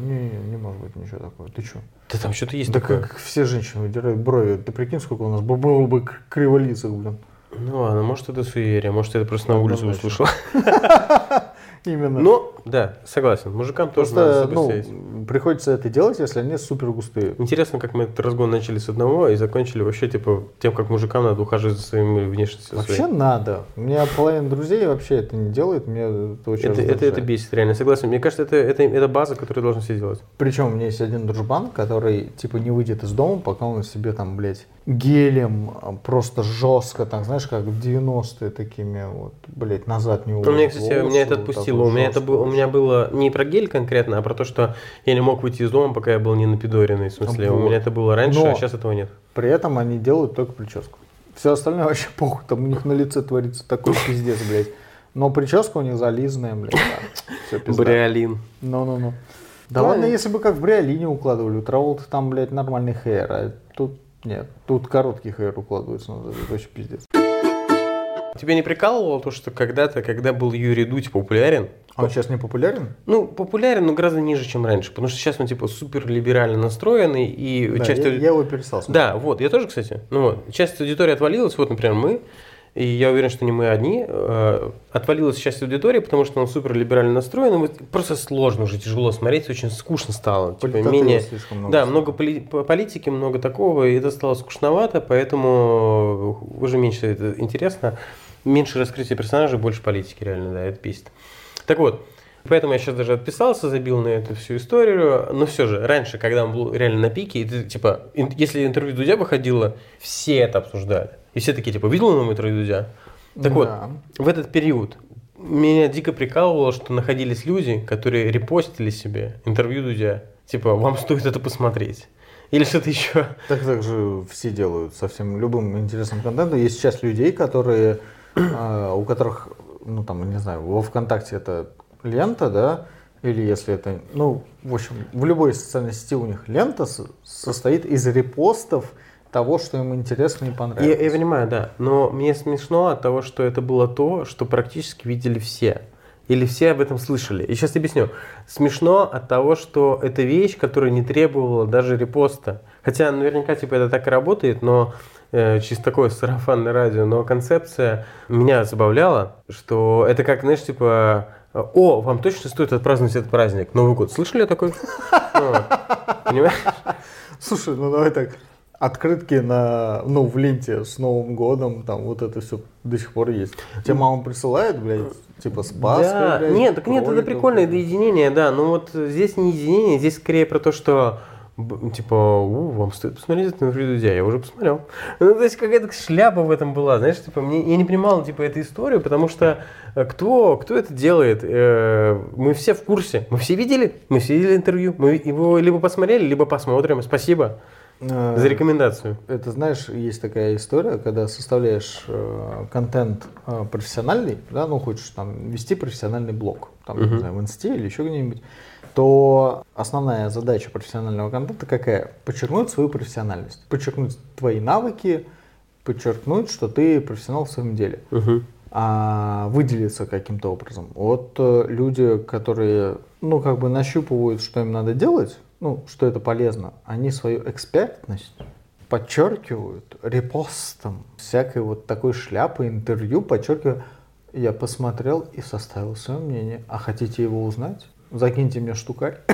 Не, не, не, не может быть ничего такого. Ты что? Да там что-то есть Да такое. как все женщины выдирают брови. Ты прикинь, сколько у нас бы было бы криволицых, блин. Ну ладно, может, это суеверие, может, это просто на улице услышал. [LAUGHS] Именно. Но, да, согласен, мужикам тоже надо ну, приходится это делать, если они супер густые. Интересно, как мы этот разгон начали с одного и закончили вообще, типа, тем, как мужикам надо ухаживать за своими внешностью. Вообще своей. надо. У меня половина друзей вообще это не делает, мне это очень Это, это, это бесит, реально, согласен. Мне кажется, это, это, это база, которую должны все делать. Причем у меня есть один дружбан, который типа не выйдет из дома, пока он себе там, блядь, гелем а, просто жестко, там, знаешь, как в 90-е такими вот, блядь, назад не Ну, мне, уложит кстати, волосы, меня это отпустило. вот У меня, это было, у меня было не про гель конкретно, а про то, что я не мог выйти из дома, пока я был не напидоренный. В смысле, у Вот. меня это было раньше, Но- а сейчас этого нет. При этом они делают только прическу. Все остальное вообще [LAUGHS] похуй, там у них на лице творится такой [LAUGHS] пиздец, блядь. Но прическа у них зализанная, блядь. Да. Все пизда. Бриолин. Ну-ну-ну. Да Да. ладно, если бы как в Бриолине укладывали, у Траволта там, блядь, нормальный хейр, а тут нет. Тут короткий хейр укладывается, ну, это вообще пиздец. Тебя не прикалывало то, что когда-то, когда был Юрий Дудь популярен, А он сейчас не популярен? ну, популярен, но гораздо ниже, чем раньше, потому что сейчас он, типа, супер либерально настроенный, и Да, часть... я, ауди- я его перестал смотреть. Да, вот, я тоже, кстати. Ну вот, часть аудитории отвалилась, вот, например, мы, и я уверен, что не мы одни, э, отвалилась часть аудитории, потому что он супер либерально настроен, вот просто сложно уже, тяжело смотреть, очень скучно стало. Типа, менее... много Да, много поли- по- политики, много такого, и это стало скучновато, поэтому уже меньше это интересно. Меньше раскрытия персонажей, больше политики, реально, да, это бесит. Так вот, поэтому я сейчас даже отписался, забил на эту всю историю, но все же, раньше, когда он был реально на пике, и ты, типа, если интервью Дудя выходило, все это обсуждали. И все такие, типа, видел нам интервью Дудя? Так вот, Да. в этот период меня дико прикалывало, что находились люди, которые репостили себе интервью Дудя. Типа, вам стоит это посмотреть. Или что-то еще. Так, так же все делают со всем любым интересным контентом. Есть часть людей, которые, э, у которых, ну там, не знаю, во ВКонтакте это лента, да, или если это, ну, в общем, в любой социальной сети у них лента со- состоит из репостов того, что им интересно и Я, понравилось. я понимаю, да. Но мне смешно от того, что это было то, что практически видели все. Или все об этом слышали. И сейчас объясню. Смешно от того, что это вещь, которая не требовала даже репоста. Хотя наверняка типа это так и работает, но э, через такое сарафанное радио. Но концепция меня забавляла, что это как, знаешь, типа о, вам точно стоит отпраздновать этот праздник. Новый год. Слышали такой? [LAUGHS] Понимаешь? Слушай, ну давай так. Открытки на, ну, в ленте с Новым годом, там вот это все до сих пор есть. Тебе мама присылает, блядь, типа с Пасхой, Да, блядь, нет, так нет, это кроликов, прикольно, это блядь. единение, да. Но вот здесь не единение, здесь скорее про то, что типа, у, вам стоит посмотреть это на Дудя, я уже посмотрел. Ну, то есть какая-то шляпа в этом была, знаешь, типа, мне, я не понимал, типа, эту историю, потому что э, кто, кто это делает? Э, Мы все в курсе, мы все видели, мы все видели интервью, мы его либо посмотрели, либо посмотрим, спасибо за рекомендацию. Это, знаешь, есть такая история, когда составляешь э, контент э, профессиональный, да, ну, хочешь там вести профессиональный блог, там, не Мгм. знаю, в инсте или еще где-нибудь, то основная задача профессионального контента какая? Подчеркнуть свою профессиональность, подчеркнуть твои навыки, подчеркнуть, что ты профессионал в своем деле. Мгм. а выделиться каким-то образом. Вот э, люди, которые, ну, как бы нащупывают, что им надо делать, ну, что это полезно, они свою экспертность подчеркивают репостом, всякой вот такой шляпы, интервью, подчеркиваю, я посмотрел и составил свое мнение. А хотите его узнать? Закиньте мне штукарь. [LAUGHS]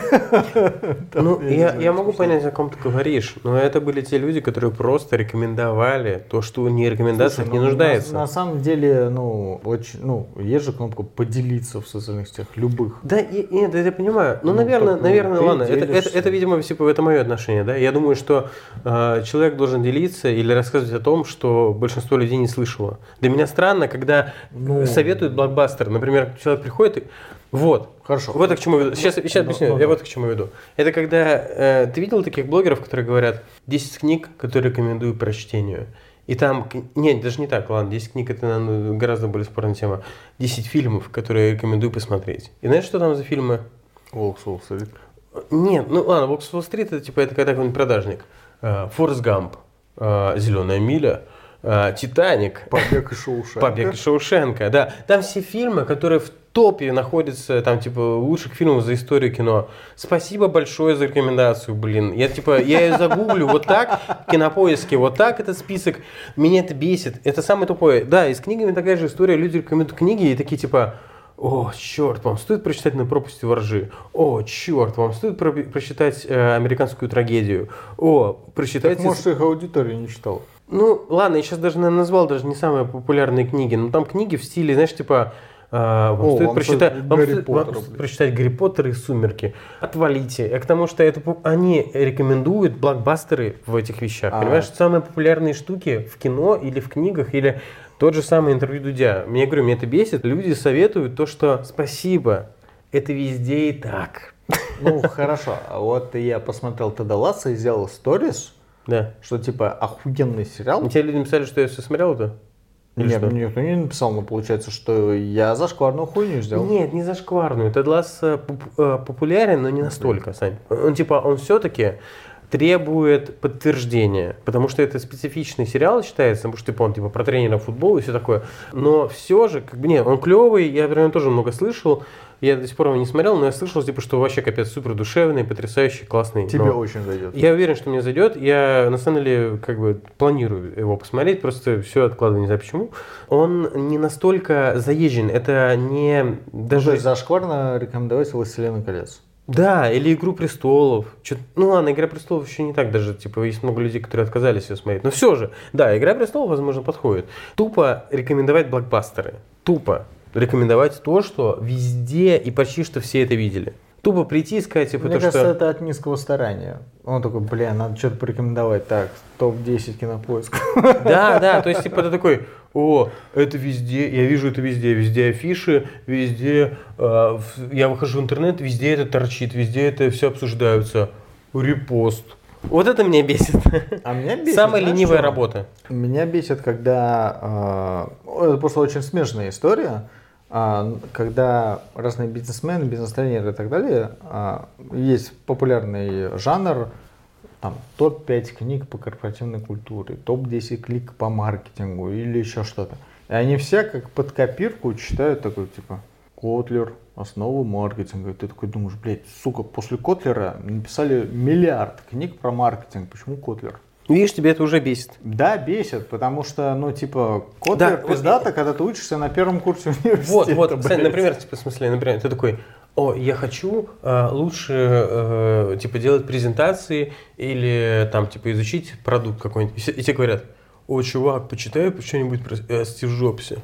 Ну, я я, могу понять, о ком ты говоришь, но это были те люди, которые просто рекомендовали то, что не рекомендациях не ну, нуждается. На, самом деле, ну, очень, ну, есть же кнопка поделиться в социальных сетях, любых. Да, и, нет, я понимаю. Ну, Ну, наверное, ну, наверное, ты ладно. Это, это, это, видимо, типа, это мое отношение, да. Я думаю, что э, человек должен делиться или рассказывать о том, что большинство людей не слышало. Для меня странно, когда Ну. советуют блокбастер. Например, человек приходит и вот. Хорошо. Вот я к чему веду. Сейчас, сейчас Ну, объясню. ну, я вот к чему веду. Это когда э, ты видел таких блогеров, которые говорят 10 книг, которые рекомендую прочтению. И там, нет, даже не так, ладно, 10 книг это наверное, гораздо более спорная тема. 10 фильмов, которые рекомендую посмотреть. И знаешь, что там за фильмы? Волк с Уолл-стрит. Нет, ну ладно, Волк с Уолл-стрит это типа это когда какой-нибудь продажник. Э, Форрест Гамп, Зеленая миля, э, Титаник, Побег из Шоушенка. Побег из Шоушенка, да. Там все фильмы, которые в топе находятся, там, типа, лучших фильмов за историю кино. Спасибо большое за рекомендацию, блин. Я, типа, я ее загуглю вот так, в кинопоиске, вот так этот список. Меня это бесит. Это самое тупое. Да, и с книгами такая же история. Люди рекомендуют книги и такие, типа, о, черт, вам стоит прочитать «На пропасти воржи». О, черт, вам стоит про- прочитать э, американскую трагедию. О, Так, прочитайте... может, их аудитория не читала. Ну, ладно, я сейчас даже наверное, назвал даже не самые популярные книги, но там книги в стиле, знаешь, типа э, вам О, стоит вам прочитать, стоит вам Гарри стоит- вам стоит блин. прочитать Гарри Поттер и Сумерки. Отвалите. А к тому, что это они рекомендуют блокбастеры в этих вещах. А. Понимаешь, самые популярные штуки в кино или в книгах, или тот же самый интервью Дудя. Мне говорю, меня это бесит. Люди советуют то, что спасибо, это везде и так. [LAUGHS] Ну, хорошо. А вот я посмотрел Теда Ласса и сделал сторис, Да. что типа охуенный сериал. Тебе люди написали, что я все смотрел это? Нет, что? никто не написал, но получается, что я зашкварную хуйню сделал. Нет, не зашкварную. Тед Ласс популярен, но не настолько, Сань. Он типа, он все-таки требует подтверждения, потому что это специфичный сериал считается, потому что типа, он типа про тренера футбола и все такое. Но все же, как бы нет, он клевый, я него тоже много слышал. Я до сих пор его не смотрел, но я слышал, типа, что вообще капец супер душевный, потрясающий, классный. Тебе Но- очень зайдет. я уверен, что мне зайдет. Я на самом деле как бы планирую его посмотреть, просто все откладываю, не знаю почему. Он не настолько заезжен, это не Ну, даже то есть зашкварно рекомендовать «Властелина колец». да, или Игру престолов. Чё- Ну ладно, Игра престолов еще не так даже. Типа, есть много людей, которые отказались ее смотреть. Но все же, да, Игра престолов, возможно, подходит. Тупо рекомендовать блокбастеры. Тупо рекомендовать то, что везде и почти что все это видели. Тупо прийти и сказать, типа, Мне то, кажется, что... это от низкого старания. Он такой, бля, надо что-то порекомендовать. Так, топ-10 кинопоиск. [LAUGHS] Да, да, то есть, типа, ты такой, о, это везде, я вижу это везде, везде афиши, везде, э, я выхожу в интернет, везде это торчит, везде это все обсуждаются. Репост. Вот это меня бесит. А меня бесит, Самая знаешь, ленивая что? работа. Меня бесит, когда... э, это просто очень смешная история. А, когда разные бизнесмены, бизнес-тренеры и так далее, а, есть популярный жанр, там, топ-5 книг по корпоративной культуре, топ-10 книг по маркетингу или еще что-то. И они все как под копирку читают такой, типа, Котлер, основы маркетинга. И ты такой думаешь, блядь, сука, после Котлера написали миллиард книг про маркетинг. Почему Котлер? Видишь, тебя это уже бесит. Да, бесит, потому что, ну, типа, Котлер Да, вот пиздато, когда ты учишься на первом курсе университета. Вот, вот. Сань, например, типа, в смысле, например, ты такой, о, я хочу э, лучше, э, типа, делать презентации или, там, типа, изучить продукт какой-нибудь. И И тебе говорят, о, чувак, почитай что-нибудь про э, Стив Джобсе.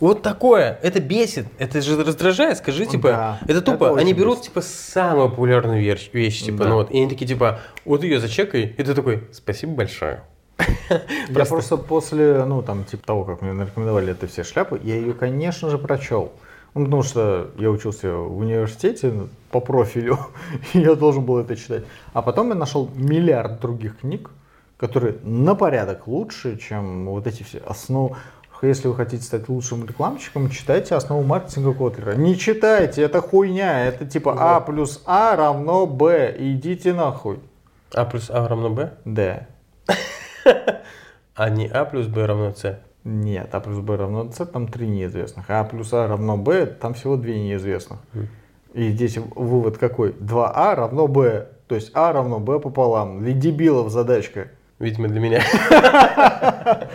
Вот такое, это бесит, это же раздражает, скажи, типа, Да, это тупо, это они берут, бесит. типа, самую популярную вещь, вещь типа, Да. ну вот, и они такие, типа, вот ее зачекай, и ты такой, спасибо большое. [LAUGHS] Я просто после, ну, там, типа того, как мне нарекомендовали это все шляпы, я ее, конечно же, прочел. Ну, потому что я учился в университете по профилю, [LAUGHS] и я должен был это читать. А потом я нашел миллиард других книг, которые на порядок лучше, чем вот эти все основы. Если вы хотите стать лучшим рекламщиком, читайте основу маркетинга Котлера. Не читайте, это хуйня. Это типа А плюс А равно Б. Идите нахуй. А плюс А равно Б, Да. [LAUGHS] а не А плюс Б равно С. Нет, А плюс Б равно С, там три неизвестных. А плюс А равно Б, там всего две неизвестных. И здесь вывод какой? 2А равно Б. То есть А равно Б пополам. Для дебилов задачка. Видимо, для меня. [LAUGHS]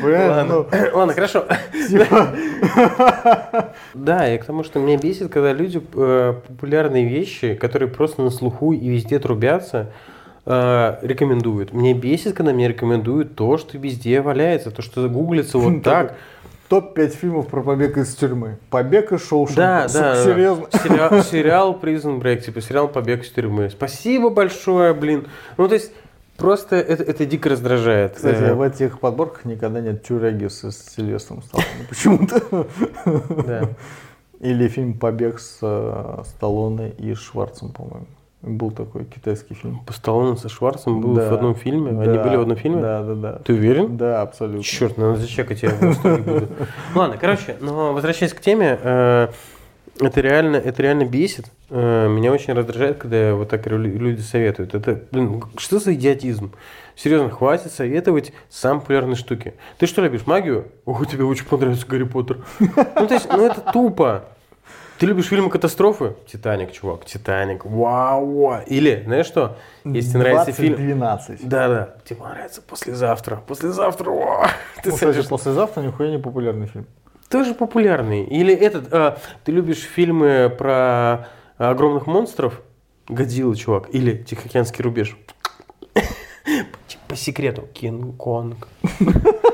Понимаешь? Ну, [COUGHS] Ладно, хорошо. типа, [LAUGHS] Да, и к тому, что меня бесит, когда люди э, популярные вещи, которые просто на слуху и везде трубятся, э, рекомендуют. Мне бесит, когда мне рекомендуют то, что везде валяется, то, что гуглится вот так. Топ-5 фильмов про побег из тюрьмы. Побег из Шоушенка. Да, Сука, да. Серьезно. [LAUGHS] Сериал, сериал Prison Break, типа сериал Побег из тюрьмы. Спасибо большое, блин. Ну, то есть, просто это, это дико раздражает. Кстати, Э, в этих подборках никогда нет тюряги с Сильвестром Сталлоне. [LAUGHS] Почему-то. да. Или фильм «Побег» с э, Сталлоне и Шварцем, по-моему. Был такой китайский фильм. По Сталлоне со Шварцем был Да. в одном фильме. Они Да, были в одном фильме? Да, да, да. Ты уверен? Да, абсолютно. Черт, надо зачекать, я просто не буду. [LAUGHS] Ладно, короче, но возвращаясь к теме, э, это реально, это реально бесит. Э, Меня очень раздражает, когда вот так лю- люди советуют. Это, блин, что за идиотизм? Серьезно, хватит советовать самые популярные штуки. Ты что любишь, магию? Ох, тебе очень понравится Гарри Поттер. Ну, то есть, ну это тупо. Ты любишь фильмы катастрофы? Титаник, чувак, Титаник. Вау. Или, знаешь что? Если тебе нравится фильм... 12. Да, да. Тебе понравится послезавтра. Послезавтра. О, [LAUGHS] ты Ну, кстати, послезавтра нихуя не популярный фильм. Тоже популярный. Или этот, а, ты любишь фильмы про огромных монстров? Годзилла, чувак. Или Тихоокеанский рубеж. [LAUGHS] По секрету. Кинг-Конг. [LAUGHS]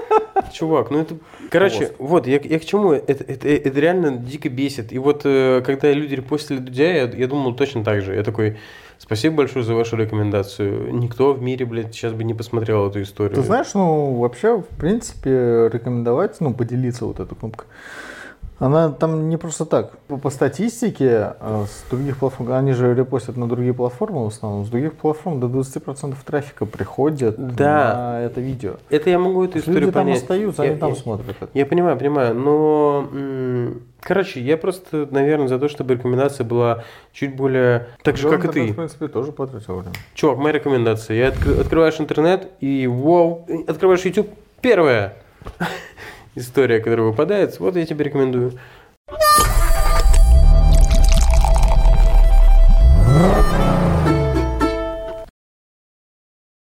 Чувак, ну это... Короче, вот, я, я к чему? Это, это, это реально дико бесит. И вот, э, когда люди репостили Дудя, я, я думал точно так же. Я такой, спасибо большое за вашу рекомендацию. Никто в мире, блядь, сейчас бы не посмотрел эту историю. Ты знаешь, ну, вообще, в принципе, рекомендовать, ну, поделиться вот этой кнопкой. Она там не просто так. По, по статистике э, с других платформ, они же репостят на другие платформы в основном, с других платформ до 20% трафика приходят Да. на это видео. Это я могу эту историю люди там понять. остаются, Я- они там я- смотрят это. Я понимаю, понимаю, но, короче, я просто, наверное, за то, чтобы рекомендация была чуть более так же, Да, как и ты. В принципе, тоже потратил время. Чувак, моя рекомендация. Я откры- открываешь интернет и вау, открываешь YouTube, первая история, которая выпадает, вот я тебе рекомендую.